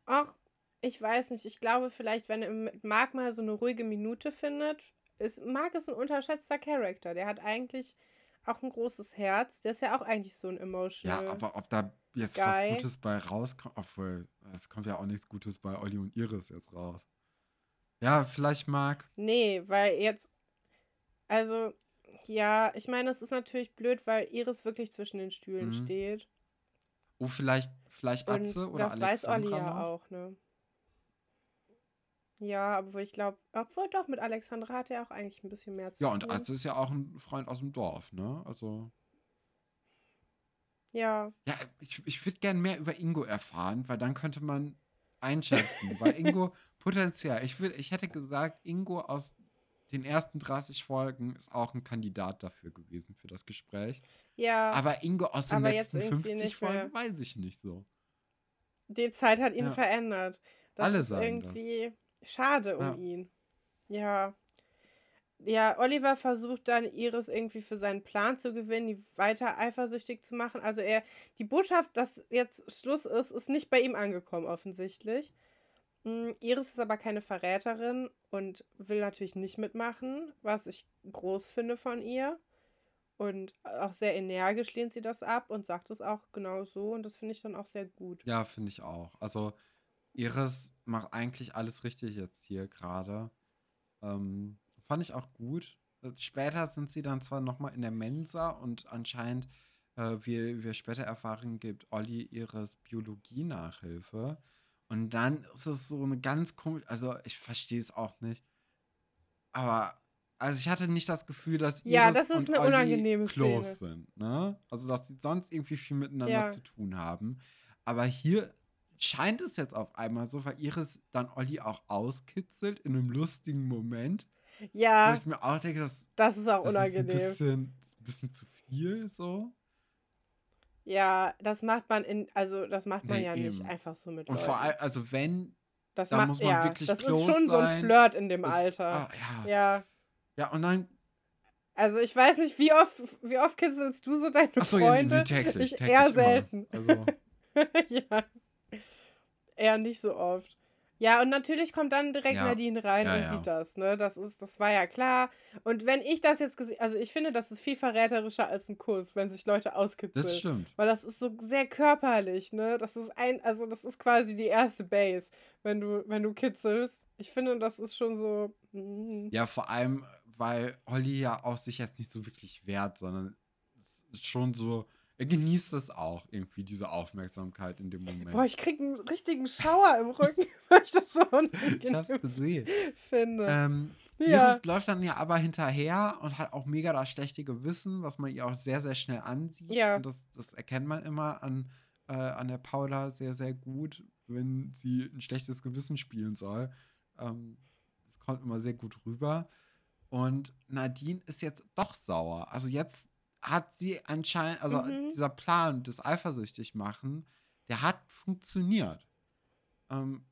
Ach, ich weiß nicht. Ich glaube vielleicht, wenn er mit Marc mal so eine ruhige Minute findet, ist Marc ist ein unterschätzter Charakter. Der hat eigentlich auch ein großes Herz. Der ist ja auch eigentlich so ein emotional. Ja, aber ob da jetzt Guy. was Gutes bei rauskommt, obwohl es kommt ja auch nichts Gutes bei Olli und Iris jetzt raus. Ja, vielleicht Marc. Nee, weil jetzt also ja, ich meine, es ist natürlich blöd, weil Iris wirklich zwischen den Stühlen mhm. steht. Oh, vielleicht, vielleicht Atze und oder das Alexandra weiß Olli ja auch, ne? Ja, obwohl ich glaube, obwohl doch, mit Alexandra hat er auch eigentlich ein bisschen mehr zu ja, tun. Ja, und Atze ist ja auch ein Freund aus dem Dorf, ne? Also. Ja. Ja, ich, ich würde gerne mehr über Ingo erfahren, weil dann könnte man einschätzen. weil Ingo potenziell, ich, würd, ich hätte gesagt, Ingo aus den ersten 30 Folgen ist auch ein Kandidat dafür gewesen für das Gespräch. Ja. Aber Ingo aus den letzten 50 Folgen weiß ich nicht so. Die Zeit hat ihn ja. verändert. Das Alle ist irgendwie das. Schade um ja. ihn. Ja. Ja, Oliver versucht dann Iris irgendwie für seinen Plan zu gewinnen, die weiter eifersüchtig zu machen. Also er, die Botschaft, dass jetzt Schluss ist, ist nicht bei ihm angekommen offensichtlich. Mm, Iris ist aber keine Verräterin und will natürlich nicht mitmachen, was ich groß finde von ihr. Und auch sehr energisch lehnt sie das ab und sagt es auch genau so. Und das finde ich dann auch sehr gut. Ja, finde ich auch. Also Iris macht eigentlich alles richtig jetzt hier gerade. Ähm, fand ich auch gut. Später sind sie dann zwar nochmal in der Mensa und anscheinend, äh, wie wir später erfahren, gibt Olli ihres Biologie-Nachhilfe. Und dann ist es so eine ganz komische, also ich verstehe es auch nicht. Aber, also ich hatte nicht das Gefühl, dass Iris ja, das ist und eine unangenehme close Szene. sind, ne? Also, dass sie sonst irgendwie viel miteinander ja. zu tun haben. Aber hier scheint es jetzt auf einmal so, weil Iris dann Olli auch auskitzelt in einem lustigen Moment. Ja. Wo ich mir auch denke, das, das ist auch das unangenehm. Ist ein bisschen, ein bisschen zu viel so. Ja, das macht man in, also das macht man nee, ja eben. nicht einfach so mit Und Leuten. vor allem, also wenn, das dann muss man ja, wirklich Das ist schon sein. so ein Flirt in dem das, Alter. Ah, ja. ja. Ja, und dann. Also ich weiß nicht, wie oft, wie oft kitzelst du so deine so, Freunde? Ja, täglich, ich täglich eher selten. Also. ja. Eher nicht so oft. Ja, und natürlich kommt dann direkt ja. Nadine rein ja, und ja. sieht das, ne? Das ist, das war ja klar. Und wenn ich das jetzt gesehen, also ich finde, das ist viel verräterischer als ein Kuss, wenn sich Leute auskitzeln. Das stimmt. Weil das ist so sehr körperlich, ne? Das ist ein, also das ist quasi die erste Base, wenn du, wenn du kitzelst. Ich finde, das ist schon so. Mm. Ja, vor allem, weil Holly ja auch sich jetzt nicht so wirklich wehrt, sondern es ist schon so er genießt es auch irgendwie, diese Aufmerksamkeit in dem Moment. Boah, ich krieg einen richtigen Schauer im Rücken, weil ich das so Ich hab's gesehen. finde. Ähm, ja. Iris läuft dann ja aber hinterher und hat auch mega das schlechte Gewissen, was man ihr auch sehr, sehr schnell ansieht. Ja. Und das, das erkennt man immer an, äh, an der Paula sehr, sehr gut, wenn sie ein schlechtes Gewissen spielen soll. Ähm, das kommt immer sehr gut rüber. Und Nadine ist jetzt doch sauer. Also jetzt hat sie anscheinend, also mhm. dieser Plan des eifersüchtig machen, der hat funktioniert. Ähm,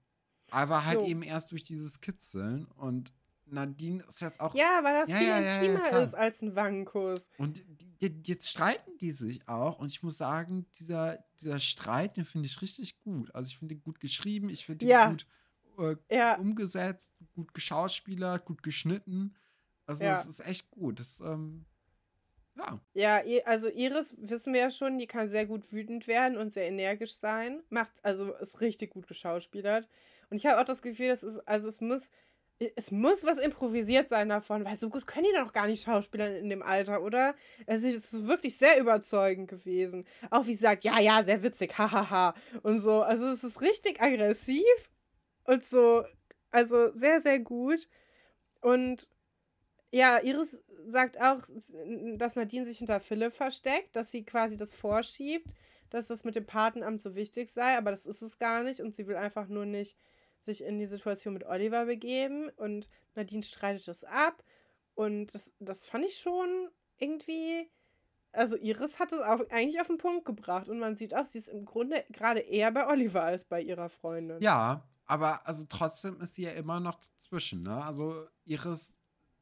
aber halt so. eben erst durch dieses Kitzeln und Nadine ist jetzt auch. Ja, weil das ja, viel ja, intimer ja, ist als ein Wangenkuss. Und jetzt streiten die sich auch. Und ich muss sagen, dieser, dieser Streit, den finde ich richtig gut. Also ich finde ihn gut geschrieben, ich finde ihn gut äh, umgesetzt, gut geschauspielert, gut geschnitten. Also es ist echt gut. Das, ähm, ja. Ja, also Iris wissen wir ja schon, die kann sehr gut wütend werden und sehr energisch sein. Macht, also ist richtig gut geschauspielert. Und ich habe auch das Gefühl, dass es, also es muss, es muss was improvisiert sein davon, weil so gut können die doch gar nicht schauspielern in dem Alter, oder? Also es ist wirklich sehr überzeugend gewesen. Auch wie sie sagt, ja, ja, sehr witzig, hahaha. und so. Also es ist richtig aggressiv und so, also sehr, sehr gut. Und ja, Iris sagt auch, dass Nadine sich hinter Philipp versteckt, dass sie quasi das vorschiebt, dass das mit dem Patenamt so wichtig sei, aber das ist es gar nicht und sie will einfach nur nicht sich in die Situation mit Oliver begeben und Nadine streitet es ab Und das, das fand ich schon irgendwie. Also Iris hat es auch eigentlich auf den Punkt gebracht. Und man sieht auch, sie ist im Grunde gerade eher bei Oliver als bei ihrer Freundin. Ja, aber also trotzdem ist sie ja immer noch dazwischen, ne? Also Iris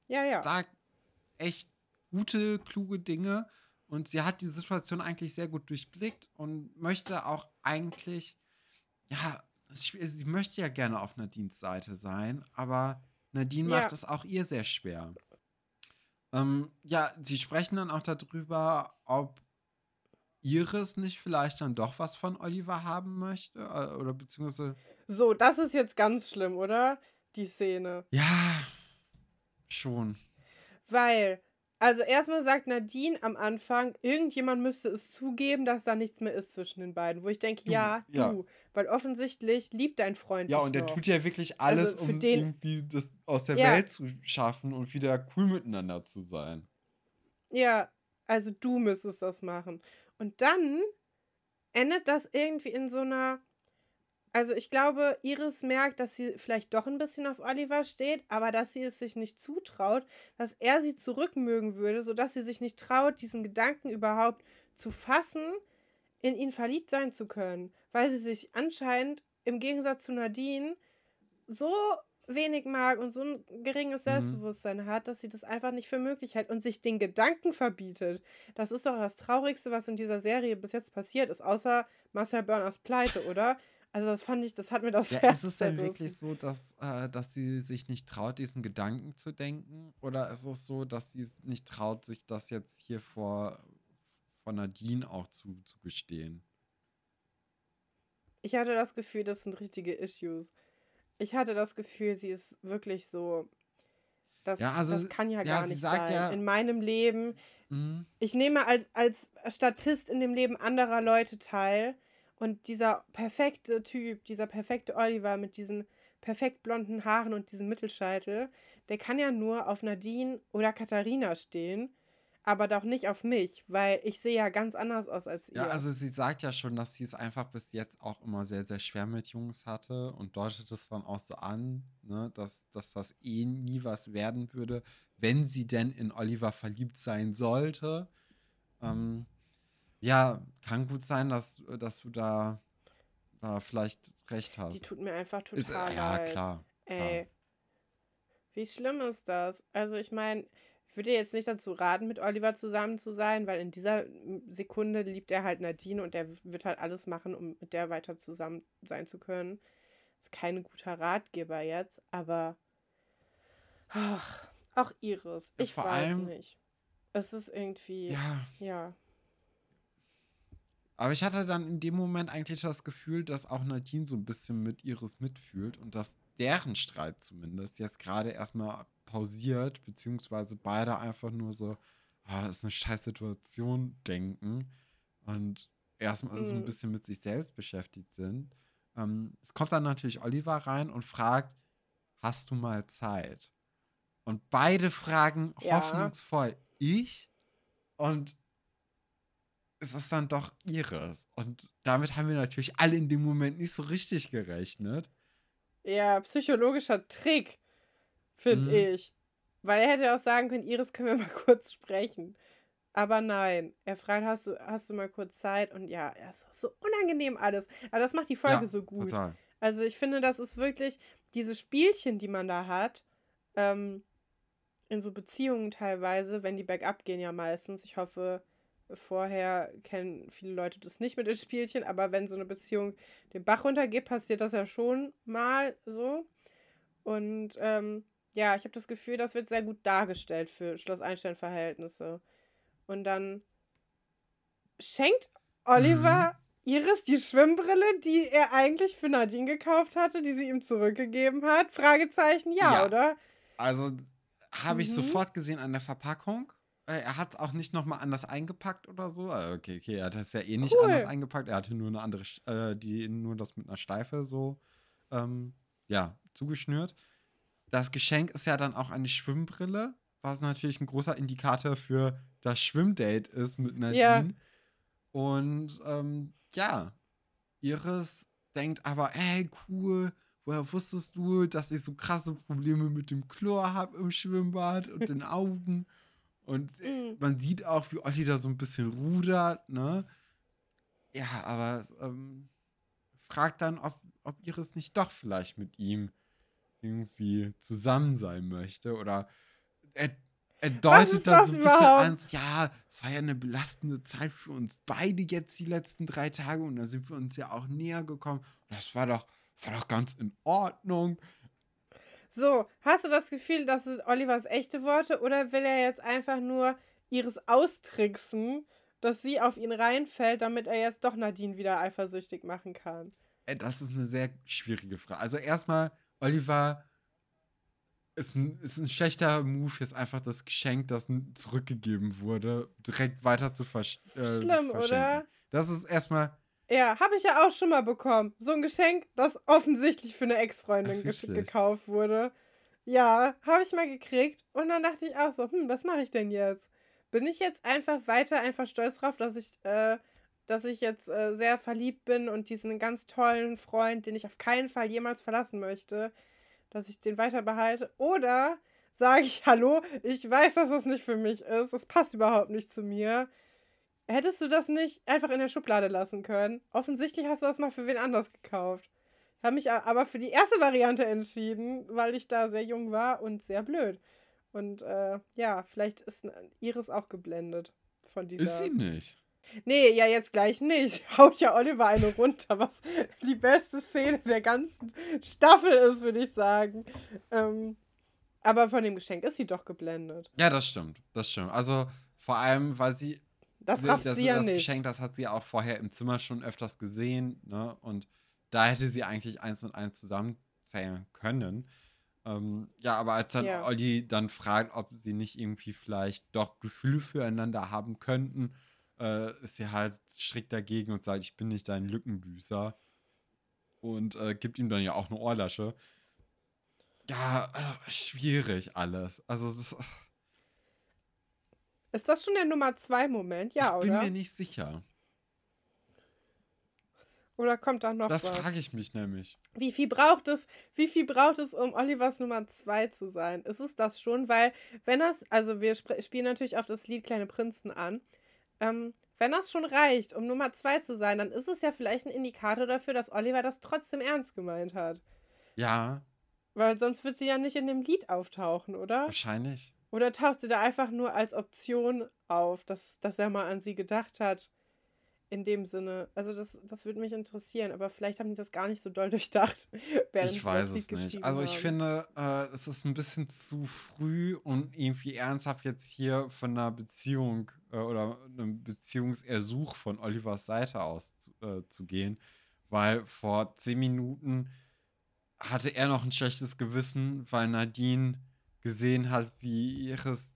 ja, ja. sagt echt gute, kluge Dinge. Und sie hat die Situation eigentlich sehr gut durchblickt und möchte auch eigentlich, ja, sie möchte ja gerne auf Nadines Seite sein, aber Nadine ja. macht es auch ihr sehr schwer. Ähm, ja, sie sprechen dann auch darüber, ob Iris nicht vielleicht dann doch was von Oliver haben möchte. Äh, oder beziehungsweise. So, das ist jetzt ganz schlimm, oder? Die Szene. Ja, schon. Weil also erstmal sagt Nadine am Anfang, irgendjemand müsste es zugeben, dass da nichts mehr ist zwischen den beiden. Wo ich denke, du, ja, ja, du. Weil offensichtlich liebt dein Freund Ja, und der noch. tut ja wirklich also alles, also um den, irgendwie das aus der ja. Welt zu schaffen und wieder cool miteinander zu sein. Ja, also du müsstest das machen. Und dann endet das irgendwie in so einer also ich glaube, Iris merkt, dass sie vielleicht doch ein bisschen auf Oliver steht, aber dass sie es sich nicht zutraut, dass er sie zurückmögen würde, sodass sie sich nicht traut, diesen Gedanken überhaupt zu fassen, in ihn verliebt sein zu können, weil sie sich anscheinend im Gegensatz zu Nadine so wenig mag und so ein geringes mhm. Selbstbewusstsein mhm. hat, dass sie das einfach nicht für möglich hält und sich den Gedanken verbietet. Das ist doch das Traurigste, was in dieser Serie bis jetzt passiert ist, außer Marcel Burners Pleite, oder? Also das fand ich, das hat mir das ja, Herz Ist es denn wirklich so, dass, äh, dass sie sich nicht traut, diesen Gedanken zu denken? Oder ist es so, dass sie nicht traut, sich das jetzt hier vor, vor Nadine auch zu, zu gestehen? Ich hatte das Gefühl, das sind richtige Issues. Ich hatte das Gefühl, sie ist wirklich so. Das, ja, also, das kann ja, ja gar nicht sein. Ja, in meinem Leben. Mhm. Ich nehme als, als Statist in dem Leben anderer Leute teil und dieser perfekte Typ, dieser perfekte Oliver mit diesen perfekt blonden Haaren und diesem Mittelscheitel, der kann ja nur auf Nadine oder Katharina stehen, aber doch nicht auf mich, weil ich sehe ja ganz anders aus als ihr. Ja, also sie sagt ja schon, dass sie es einfach bis jetzt auch immer sehr, sehr schwer mit Jungs hatte und deutet es dann auch so an, ne, dass, dass das eh nie was werden würde, wenn sie denn in Oliver verliebt sein sollte. Ähm, ja, kann gut sein, dass, dass du da, da vielleicht recht hast. Die tut mir einfach total ist, leid. Ja, klar. Ey, klar. wie schlimm ist das? Also ich meine, ich würde jetzt nicht dazu raten, mit Oliver zusammen zu sein, weil in dieser Sekunde liebt er halt Nadine und er wird halt alles machen, um mit der weiter zusammen sein zu können. Ist kein guter Ratgeber jetzt, aber ach, auch Iris. Ich ja, weiß allem, nicht. Es ist irgendwie. Ja. Ja. Aber ich hatte dann in dem Moment eigentlich das Gefühl, dass auch Nadine so ein bisschen mit Iris mitfühlt und dass deren Streit zumindest jetzt gerade erstmal pausiert, beziehungsweise beide einfach nur so, ah, ist eine scheiß Situation denken und erstmal mhm. so ein mhm. bisschen mit sich selbst beschäftigt sind. Ähm, es kommt dann natürlich Oliver rein und fragt, hast du mal Zeit? Und beide fragen ja. hoffnungsvoll, ich? Und es ist dann doch ihres. Und damit haben wir natürlich alle in dem Moment nicht so richtig gerechnet. Ja, psychologischer Trick, finde mhm. ich. Weil er hätte auch sagen können, Iris, können wir mal kurz sprechen. Aber nein, er fragt, hast du, hast du mal kurz Zeit? Und ja, er ist so unangenehm alles. Aber das macht die Folge ja, so gut. Total. Also ich finde, das ist wirklich diese Spielchen, die man da hat, ähm, in so Beziehungen teilweise, wenn die bergab gehen ja meistens. Ich hoffe, Vorher kennen viele Leute das nicht mit den Spielchen, aber wenn so eine Beziehung den Bach runtergeht, passiert das ja schon mal so. Und ähm, ja, ich habe das Gefühl, das wird sehr gut dargestellt für Schloss Einstein-Verhältnisse. Und dann schenkt Oliver mhm. Iris die Schwimmbrille, die er eigentlich für Nadine gekauft hatte, die sie ihm zurückgegeben hat? Fragezeichen, ja, ja. oder? Also habe ich mhm. sofort gesehen an der Verpackung. Äh, er hat es auch nicht nochmal anders eingepackt oder so. Äh, okay, okay, er hat es ja eh nicht cool. anders eingepackt. Er hatte nur eine andere, äh, die nur das mit einer Steife so, ähm, ja, zugeschnürt. Das Geschenk ist ja dann auch eine Schwimmbrille, was natürlich ein großer Indikator für das Schwimmdate ist mit Nadine. Ja. Und ähm, ja, Iris denkt aber, ey, cool, woher wusstest du, dass ich so krasse Probleme mit dem Chlor habe im Schwimmbad und den Augen? Und mhm. man sieht auch, wie Olli da so ein bisschen rudert, ne? Ja, aber ähm, fragt dann, ob, ob Iris nicht doch vielleicht mit ihm irgendwie zusammen sein möchte. Oder er, er deutet dann so ein bisschen an, ja, es war ja eine belastende Zeit für uns beide jetzt die letzten drei Tage und da sind wir uns ja auch näher gekommen. Das war doch, war doch ganz in Ordnung. So, hast du das Gefühl, das sind Olivers echte Worte oder will er jetzt einfach nur ihres austricksen, dass sie auf ihn reinfällt, damit er jetzt doch Nadine wieder eifersüchtig machen kann? Das ist eine sehr schwierige Frage. Also erstmal, Oliver ist ein, ist ein schlechter Move, jetzt einfach das Geschenk, das zurückgegeben wurde, direkt weiter zu versch äh, Schlimm, oder? Das ist erstmal ja, habe ich ja auch schon mal bekommen. So ein Geschenk, das offensichtlich für eine Ex-Freundin gekauft wurde. Ja, habe ich mal gekriegt. Und dann dachte ich auch so, hm, was mache ich denn jetzt? Bin ich jetzt einfach weiter einfach stolz drauf, dass ich, äh, dass ich jetzt äh, sehr verliebt bin und diesen ganz tollen Freund, den ich auf keinen Fall jemals verlassen möchte, dass ich den weiter behalte? Oder sage ich, hallo, ich weiß, dass das nicht für mich ist, das passt überhaupt nicht zu mir. Hättest du das nicht einfach in der Schublade lassen können? Offensichtlich hast du das mal für wen anders gekauft. Ich habe mich aber für die erste Variante entschieden, weil ich da sehr jung war und sehr blöd. Und äh, ja, vielleicht ist Iris auch geblendet von dieser. Ist sie nicht? Nee, ja, jetzt gleich nicht. Haut ja Oliver eine runter, was die beste Szene der ganzen Staffel ist, würde ich sagen. Ähm, aber von dem Geschenk ist sie doch geblendet. Ja, das stimmt. Das stimmt. Also vor allem, weil sie das rafft das, sie ja das nicht. Geschenk, das hat sie auch vorher im Zimmer schon öfters gesehen, ne? Und da hätte sie eigentlich eins und eins zusammenzählen können. Ähm, ja, aber als dann ja. Olli dann fragt, ob sie nicht irgendwie vielleicht doch Gefühle füreinander haben könnten, äh, ist sie halt strikt dagegen und sagt, ich bin nicht dein Lückenbüßer. Und äh, gibt ihm dann ja auch eine Ohrlasche. Ja, äh, schwierig alles. Also das. Ist das schon der Nummer 2 Moment? Ja, oder? Ich bin mir nicht sicher. Oder kommt da noch das was? Das frage ich mich nämlich. Wie viel braucht es, wie viel braucht es, um Olivers Nummer 2 zu sein? Ist es das schon? Weil, wenn das, also wir spielen natürlich auf das Lied Kleine Prinzen an. Ähm, wenn das schon reicht, um Nummer 2 zu sein, dann ist es ja vielleicht ein Indikator dafür, dass Oliver das trotzdem ernst gemeint hat. Ja. Weil sonst wird sie ja nicht in dem Lied auftauchen, oder? Wahrscheinlich. Oder taucht sie da einfach nur als Option auf, dass, dass er mal an sie gedacht hat? In dem Sinne. Also, das, das würde mich interessieren, aber vielleicht haben die das gar nicht so doll durchdacht. ich weiß es nicht. Also, ich haben. finde, äh, es ist ein bisschen zu früh, um irgendwie ernsthaft jetzt hier von einer Beziehung äh, oder einem Beziehungsersuch von Olivers Seite aus zu, äh, zu gehen, weil vor zehn Minuten hatte er noch ein schlechtes Gewissen, weil Nadine gesehen hat, wie Iris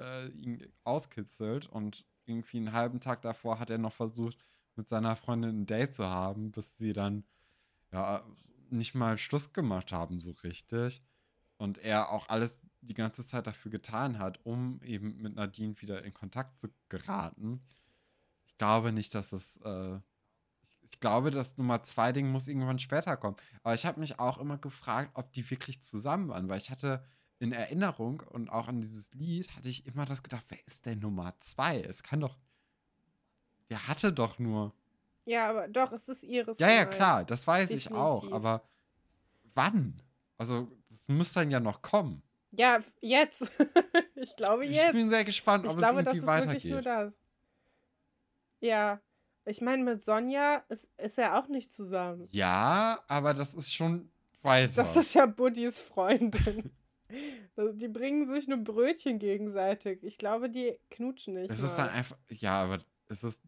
äh, ihn auskitzelt und irgendwie einen halben Tag davor hat er noch versucht, mit seiner Freundin ein Date zu haben, bis sie dann ja nicht mal Schluss gemacht haben, so richtig. Und er auch alles die ganze Zeit dafür getan hat, um eben mit Nadine wieder in Kontakt zu geraten. Ich glaube nicht, dass es. Äh, ich glaube, das Nummer zwei Ding muss irgendwann später kommen. Aber ich habe mich auch immer gefragt, ob die wirklich zusammen waren, weil ich hatte in Erinnerung und auch an dieses Lied hatte ich immer das gedacht, wer ist denn Nummer zwei? Es kann doch. Der hatte doch nur. Ja, aber doch, es ist ihres. Ja, ja, klar, das weiß Definitiv. ich auch. Aber wann? Also, das muss dann ja noch kommen. Ja, jetzt. ich glaube jetzt. Ich bin sehr gespannt, ob ich glaube, es irgendwie das ist weitergeht. Wirklich nur das. Ja. Ich meine, mit Sonja ist, ist er auch nicht zusammen. Ja, aber das ist schon weiter. Das ist ja Buddys Freundin. Also die bringen sich nur Brötchen gegenseitig. Ich glaube, die knutschen nicht. Es ist dann einfach. Ja, aber es ist.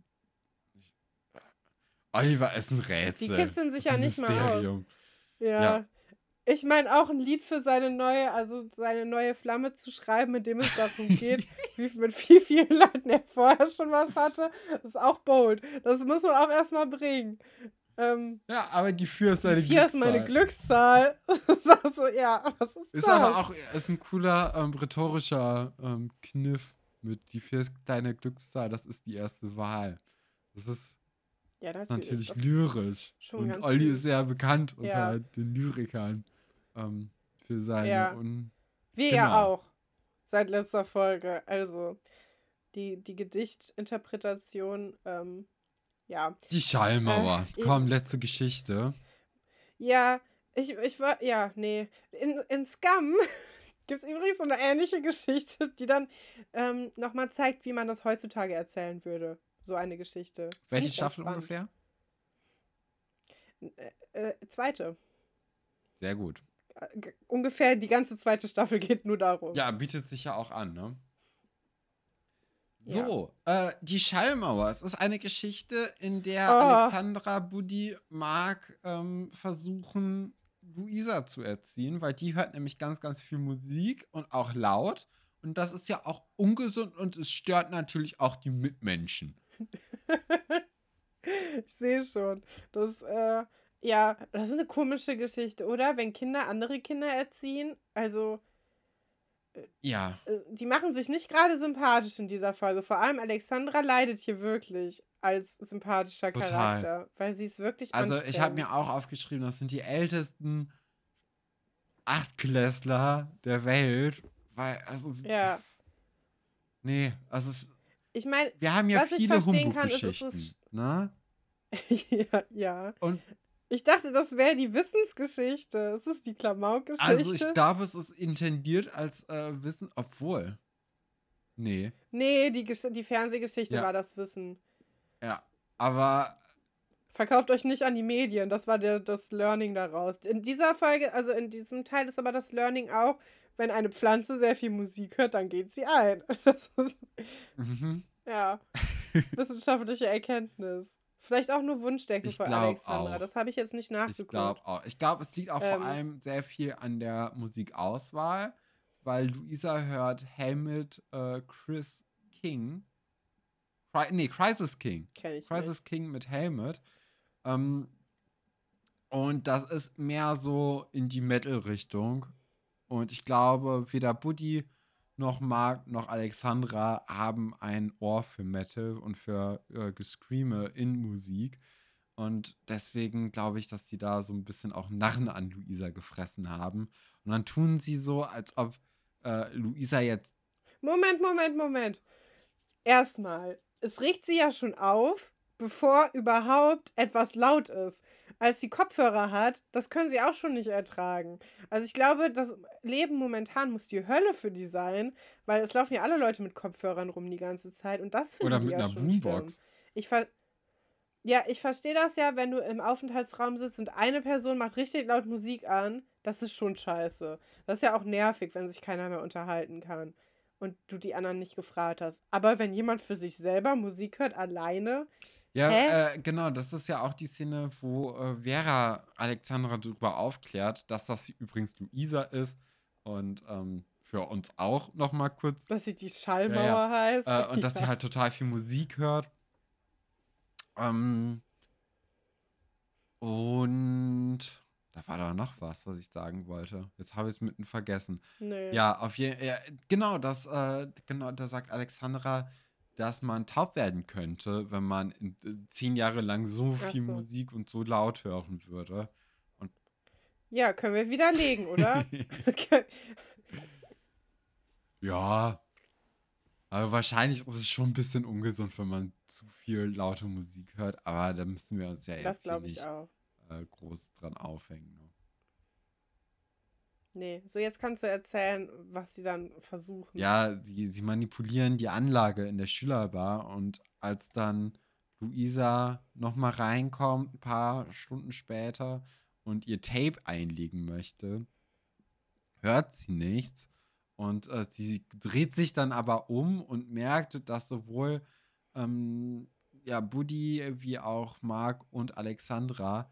Oliver ist ein Rätsel. Die kitzeln sich ja nicht Mysterium. mal aus. Ja. ja. Ich meine auch ein Lied für seine neue, also seine neue Flamme zu schreiben, mit dem es darum geht, wie mit wie vielen Leuten er vorher schon was hatte, ist auch bold. Das muss man auch erstmal bringen. Ähm, ja, aber die 4 ist deine Glückszahl. 4 ist meine Glückszahl. so, ja, was ist, ist das? aber auch ist ein cooler ähm, rhetorischer ähm, Kniff mit die 4 ist deine Glückszahl, das ist die erste Wahl. Das ist. Ja, natürlich. Natürlich lyrisch. und Olli lieb. ist sehr bekannt unter ja. den Lyrikern ähm, für seine. Ja. Un Wir genau. ja auch. Seit letzter Folge. Also, die, die Gedichtinterpretation, ähm, ja. Die Schallmauer. Äh, Komm, letzte Geschichte. Ja, ich, ich war, ja, nee. In, in Scum gibt es übrigens so eine ähnliche Geschichte, die dann ähm, nochmal zeigt, wie man das heutzutage erzählen würde. So eine Geschichte. Welche Staffel ungefähr? Äh, äh, zweite. Sehr gut. Äh, ungefähr die ganze zweite Staffel geht nur darum. Ja, bietet sich ja auch an, ne? So, ja. äh, die Schallmauer. Es ist eine Geschichte, in der oh. Alexandra, Buddy, Mark ähm, versuchen, Luisa zu erziehen, weil die hört nämlich ganz, ganz viel Musik und auch laut. Und das ist ja auch ungesund und es stört natürlich auch die Mitmenschen. ich sehe schon. Das, äh, ja, das ist eine komische Geschichte, oder? Wenn Kinder andere Kinder erziehen. Also. Ja. Äh, die machen sich nicht gerade sympathisch in dieser Folge. Vor allem Alexandra leidet hier wirklich als sympathischer Total. Charakter, weil sie es wirklich Also ich habe mir auch aufgeschrieben, das sind die ältesten Achtklässler der Welt, weil also ja. Nee, also es, ich meine, wir haben ja viele Humbug-Geschichten, ne? ja, ja. Und ich dachte, das wäre die Wissensgeschichte. Es ist die Klamauk-Geschichte. Also ich glaube, es ist intendiert als äh, Wissen, obwohl. Nee. Nee, die, die Fernsehgeschichte ja. war das Wissen. Ja, aber. Verkauft euch nicht an die Medien, das war der, das Learning daraus. In dieser Folge, also in diesem Teil ist aber das Learning auch, wenn eine Pflanze sehr viel Musik hört, dann geht sie ein. Das ist, mhm. Ja. Wissenschaftliche Erkenntnis. Vielleicht auch nur Wunschdenken von Alexandra. Auch. Das habe ich jetzt nicht nachgeguckt. Ich glaube auch. Ich glaube, es liegt auch ähm, vor allem sehr viel an der Musikauswahl, weil Luisa hört Helmut äh, Chris King Cry nee, Crisis King. Kenn ich Crisis nicht. King mit Helmet. Ähm, und das ist mehr so in die Metal-Richtung. Und ich glaube, weder Buddy noch Mark noch Alexandra haben ein Ohr für Metal und für äh, Gescreame in Musik. Und deswegen glaube ich, dass die da so ein bisschen auch Narren an Luisa gefressen haben. Und dann tun sie so, als ob äh, Luisa jetzt. Moment, Moment, Moment. Erstmal, es regt sie ja schon auf, bevor überhaupt etwas laut ist. Als sie Kopfhörer hat, das können sie auch schon nicht ertragen. Also ich glaube, das Leben momentan muss die Hölle für die sein, weil es laufen ja alle Leute mit Kopfhörern rum die ganze Zeit und das finde ich ja einer schon Boombox. Schlimm. Ich ver ja, ich verstehe das ja, wenn du im Aufenthaltsraum sitzt und eine Person macht richtig laut Musik an, das ist schon scheiße. Das ist ja auch nervig, wenn sich keiner mehr unterhalten kann und du die anderen nicht gefragt hast. Aber wenn jemand für sich selber Musik hört, alleine. Ja, äh, genau, das ist ja auch die Szene, wo äh, Vera Alexandra darüber aufklärt, dass das übrigens Luisa ist und ähm, für uns auch noch mal kurz. Dass sie die Schallmauer ja, ja. heißt. Äh, und dass sie halt total viel Musik hört. Ähm, und da war da noch was, was ich sagen wollte. Jetzt habe ich es mitten vergessen. Nee. Ja, auf jeden ja, genau, das, äh, genau, da sagt Alexandra, dass man taub werden könnte, wenn man äh, zehn Jahre lang so viel so. Musik und so laut hören würde. Und ja, können wir widerlegen, oder? ja. Aber wahrscheinlich ist es schon ein bisschen ungesund, wenn man zu viel laute Musik hört. Aber da müssen wir uns ja jetzt nicht auch äh, groß dran aufhängen. Ne? Nee, so jetzt kannst du erzählen, was sie dann versuchen. Ja, sie, sie manipulieren die Anlage in der Schülerbar und als dann Luisa nochmal reinkommt, ein paar Stunden später und ihr Tape einlegen möchte, hört sie nichts. Und äh, sie dreht sich dann aber um und merkt, dass sowohl ähm, ja, Buddy wie auch Mark und Alexandra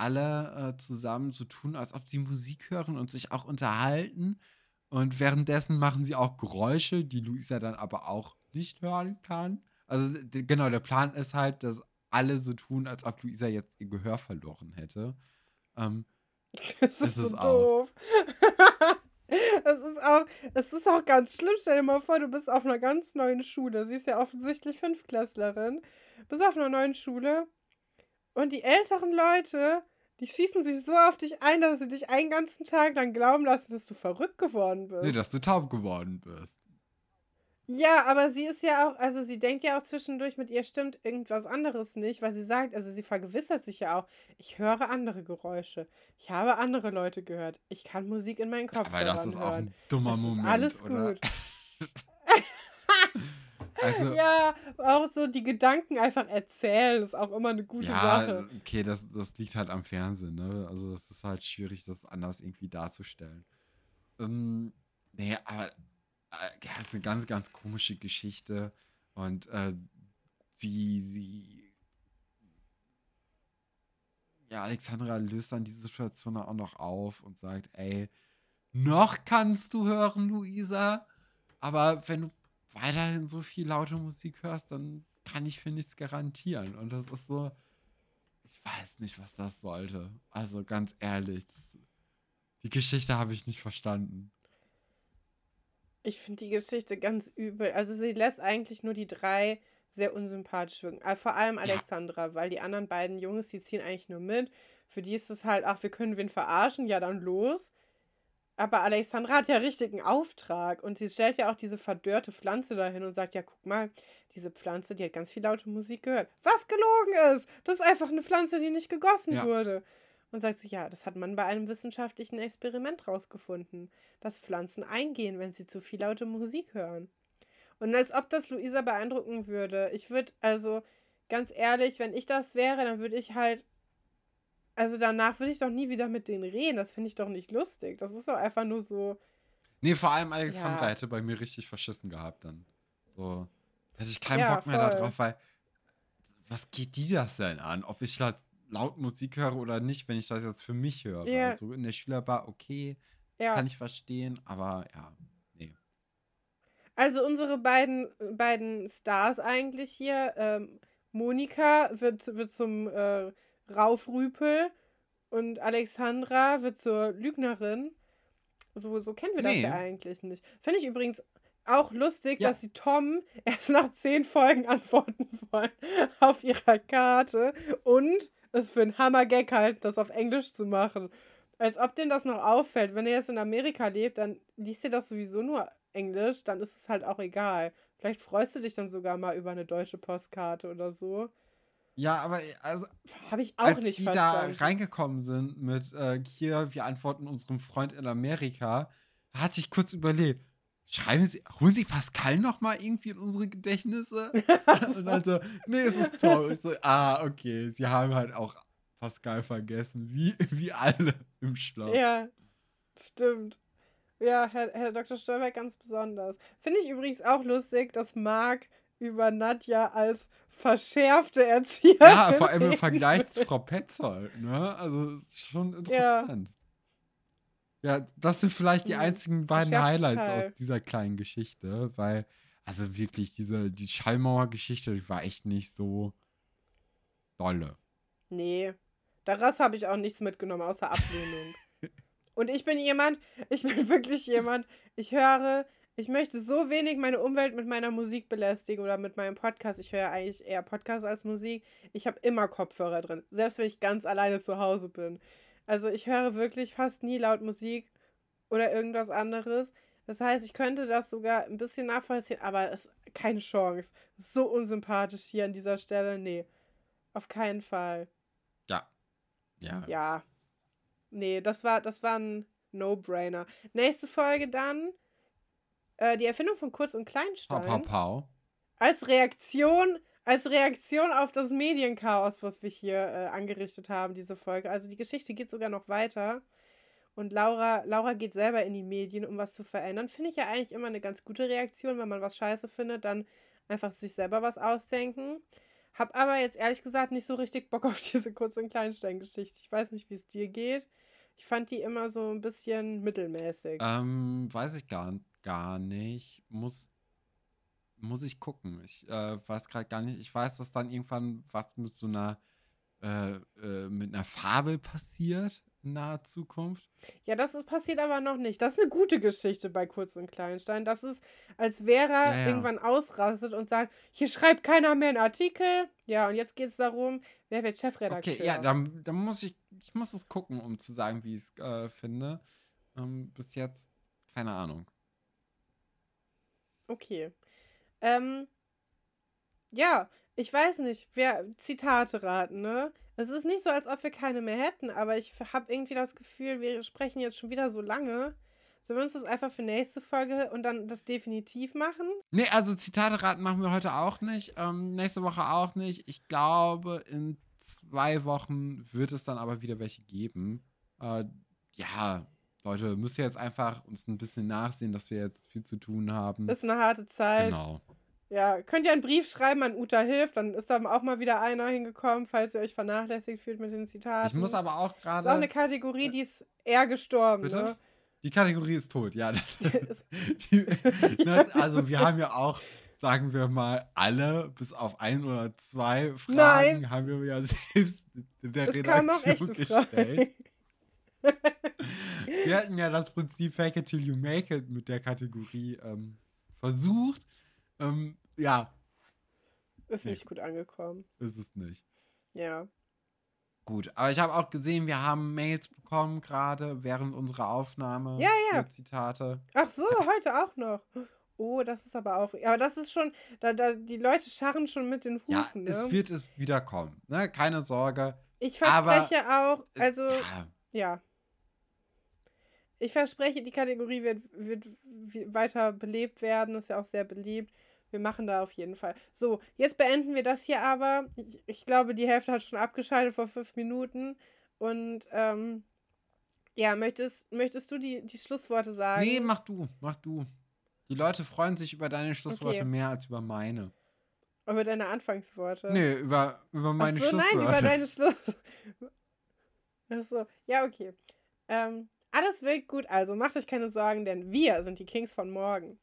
alle äh, zusammen so tun, als ob sie Musik hören und sich auch unterhalten. Und währenddessen machen sie auch Geräusche, die Luisa dann aber auch nicht hören kann. Also genau, der Plan ist halt, dass alle so tun, als ob Luisa jetzt ihr Gehör verloren hätte. Ähm, das ist, ist so doof. Es ist auch, es ist auch ganz schlimm. Stell dir mal vor, du bist auf einer ganz neuen Schule. Sie ist ja offensichtlich Fünfklässlerin. Bist auf einer neuen Schule Und die älteren Leute, die schießen sich so auf dich ein, dass sie dich einen ganzen Tag lang glauben lassen, dass du verrückt geworden bist. Nee, dass du taub geworden bist. Ja, aber sie ist ja auch, also sie denkt ja auch zwischendurch, mit ihr stimmt irgendwas anderes nicht, weil sie sagt, also sie vergewissert sich ja auch, ich höre andere Geräusche. Ich habe andere Leute gehört. Ich kann Musik in meinen Kopf hören. Aber das ist auch ein dummer das Moment. Alles oder? gut. also, ja, auch so die Gedanken einfach erzählen, ist auch immer eine gute ja, Sache. Okay, das, das liegt halt am Fernsehen, ne? Also das ist halt schwierig, das anders irgendwie darzustellen. Ähm, nee, aber äh, ja, ist eine ganz, ganz komische Geschichte. Und äh, sie, sie. Ja, Alexandra löst dann diese Situation auch noch auf und sagt, ey, noch kannst du hören, Luisa, aber wenn du weiterhin so viel laute Musik hörst, dann kann ich für nichts garantieren. Und das ist so, ich weiß nicht, was das sollte. Also ganz ehrlich, das, die Geschichte habe ich nicht verstanden. Ich finde die Geschichte ganz übel. Also sie lässt eigentlich nur die drei sehr unsympathisch wirken. Äh, vor allem Alexandra, ja. weil die anderen beiden Jungs, die ziehen eigentlich nur mit. Für die ist es halt, ach, wir können wen verarschen, ja dann los. Aber Alexandra hat ja richtig einen Auftrag und sie stellt ja auch diese verdörrte Pflanze dahin und sagt, ja, guck mal, diese Pflanze, die hat ganz viel laute Musik gehört. Was gelogen ist! Das ist einfach eine Pflanze, die nicht gegossen ja. wurde. Und sagt so, ja, das hat man bei einem wissenschaftlichen Experiment rausgefunden, dass Pflanzen eingehen, wenn sie zu viel laute Musik hören. Und als ob das Luisa beeindrucken würde. Ich würde, also, ganz ehrlich, wenn ich das wäre, dann würde ich halt. Also danach würde ich doch nie wieder mit denen reden. Das finde ich doch nicht lustig. Das ist doch einfach nur so. Nee, vor allem Alexandra ja. hätte bei mir richtig verschissen gehabt dann. So. Hätte ich keinen ja, Bock mehr darauf, weil. Was geht die das denn an? Ob ich halt laut Musik höre oder nicht, wenn ich das jetzt für mich höre. Yeah. Also in der Schülerbar, okay, ja. kann ich verstehen, aber ja, nee. Also unsere beiden, beiden Stars eigentlich hier, ähm, Monika wird, wird zum äh, Raufrüpel und Alexandra wird zur Lügnerin. So, so kennen wir nee. das ja eigentlich nicht. Finde ich übrigens auch lustig, ja. dass sie Tom erst nach zehn Folgen antworten wollen auf ihrer Karte und es für einen Hammer-Gag halten, das auf Englisch zu machen. Als ob denen das noch auffällt. Wenn er jetzt in Amerika lebt, dann liest er doch sowieso nur Englisch, dann ist es halt auch egal. Vielleicht freust du dich dann sogar mal über eine deutsche Postkarte oder so. Ja, aber also habe ich auch als nicht die verstanden. da reingekommen sind mit äh, hier wir antworten unserem Freund in Amerika, hatte ich kurz überlegt, schreiben Sie, holen Sie Pascal noch mal irgendwie in unsere Gedächtnisse? und dann so, nee, es ist toll. Ich so, ah, okay, Sie haben halt auch Pascal vergessen, wie, wie alle im Schlaf. Ja, stimmt. Ja, Herr, Herr Dr. Stolberg ganz besonders. Finde ich übrigens auch lustig, dass Marc über Nadja als verschärfte Erzieherin. Ja, vor allem im Vergleich zu Frau Petzold, ne? Also, schon interessant. Ja. Ja, das sind vielleicht die mhm. einzigen beiden Highlights aus dieser kleinen Geschichte, weil, also wirklich, diese, die Schallmauer-Geschichte, die war echt nicht so dolle. Nee, daraus habe ich auch nichts mitgenommen, außer Ablehnung. Und ich bin jemand, ich bin wirklich jemand, ich höre, ich möchte so wenig meine Umwelt mit meiner Musik belästigen oder mit meinem Podcast. Ich höre eigentlich eher Podcast als Musik. Ich habe immer Kopfhörer drin, selbst wenn ich ganz alleine zu Hause bin. Also ich höre wirklich fast nie laut Musik oder irgendwas anderes. Das heißt, ich könnte das sogar ein bisschen nachvollziehen, aber es ist keine Chance. So unsympathisch hier an dieser Stelle. Nee. Auf keinen Fall. Ja. Ja. Ja. Nee, das war, das war ein No-Brainer. Nächste Folge dann. Äh, die Erfindung von Kurz und Kleinstein. Pau, pau, pau. Als Reaktion als Reaktion auf das Medienchaos, was wir hier äh, angerichtet haben, diese Folge. Also die Geschichte geht sogar noch weiter. Und Laura, Laura geht selber in die Medien, um was zu verändern. Finde ich ja eigentlich immer eine ganz gute Reaktion, wenn man was scheiße findet, dann einfach sich selber was ausdenken. Hab aber jetzt ehrlich gesagt nicht so richtig Bock auf diese Kurz- und Kleinstein-Geschichte. Ich weiß nicht, wie es dir geht. Ich fand die immer so ein bisschen mittelmäßig. Ähm, weiß ich gar, gar nicht. Muss muss ich gucken. Ich äh, weiß gerade gar nicht. Ich weiß, dass dann irgendwann was mit so einer äh, äh, mit einer Fabel passiert. in naher Zukunft. Ja, das ist, passiert aber noch nicht. Das ist eine gute Geschichte bei Kurz und Kleinstein. Das ist, als wäre er ja, ja. irgendwann ausrastet und sagt, hier schreibt keiner mehr einen Artikel. Ja, und jetzt geht es darum, wer wird Chefredakteur. Okay, ja, dann, dann muss ich, ich muss es gucken, um zu sagen, wie ich es äh, finde. Ähm, bis jetzt, keine Ahnung. Okay. Ähm, ja, ich weiß nicht, wer Zitate raten, ne? Es ist nicht so, als ob wir keine mehr hätten, aber ich habe irgendwie das Gefühl, wir sprechen jetzt schon wieder so lange. Sollen wir uns das einfach für nächste Folge und dann das definitiv machen? Nee, also Zitate raten machen wir heute auch nicht. Ähm, nächste Woche auch nicht. Ich glaube, in zwei Wochen wird es dann aber wieder welche geben. Äh, ja, Leute, müsst ihr jetzt einfach uns ein bisschen nachsehen, dass wir jetzt viel zu tun haben. Ist eine harte Zeit. Genau. Ja, könnt ihr einen Brief schreiben an Uta Hilf, dann ist da auch mal wieder einer hingekommen, falls ihr euch vernachlässigt fühlt mit den Zitaten. Ich muss aber auch gerade. Ist auch eine Kategorie, die ist eher gestorben. Bitte? Ne? Die Kategorie ist tot, ja. die, ne, also wir haben ja auch, sagen wir mal, alle, bis auf ein oder zwei Fragen, Nein. haben wir ja selbst in der es Redaktion gestellt. wir hatten ja das Prinzip Fake it till you make it mit der Kategorie ähm, versucht. Ähm, ja. Ist nee. nicht gut angekommen. Ist es nicht. Ja. Gut, aber ich habe auch gesehen, wir haben Mails bekommen gerade während unserer Aufnahme. Ja, ja. Zitate. Ach so, heute auch noch. Oh, das ist aber auch. Aber das ist schon. Da, da, die Leute scharren schon mit den Hufen. Ja, ne? es wird es wieder kommen. Ne? Keine Sorge. Ich verspreche aber, auch. Also. Ja. ja. Ich verspreche, die Kategorie wird, wird weiter belebt werden. Ist ja auch sehr beliebt. Wir machen da auf jeden Fall. So, jetzt beenden wir das hier aber. Ich, ich glaube, die Hälfte hat schon abgeschaltet vor fünf Minuten. Und ähm, ja, möchtest, möchtest du die, die Schlussworte sagen? Nee, mach du, mach du. Die Leute freuen sich über deine Schlussworte okay. mehr als über meine. Über deine Anfangsworte? Nee, über, über meine Ach so, Schlussworte. Nein, über deine Schluss. Achso, ja, okay. Ähm, alles wild gut, also macht euch keine Sorgen, denn wir sind die Kings von morgen.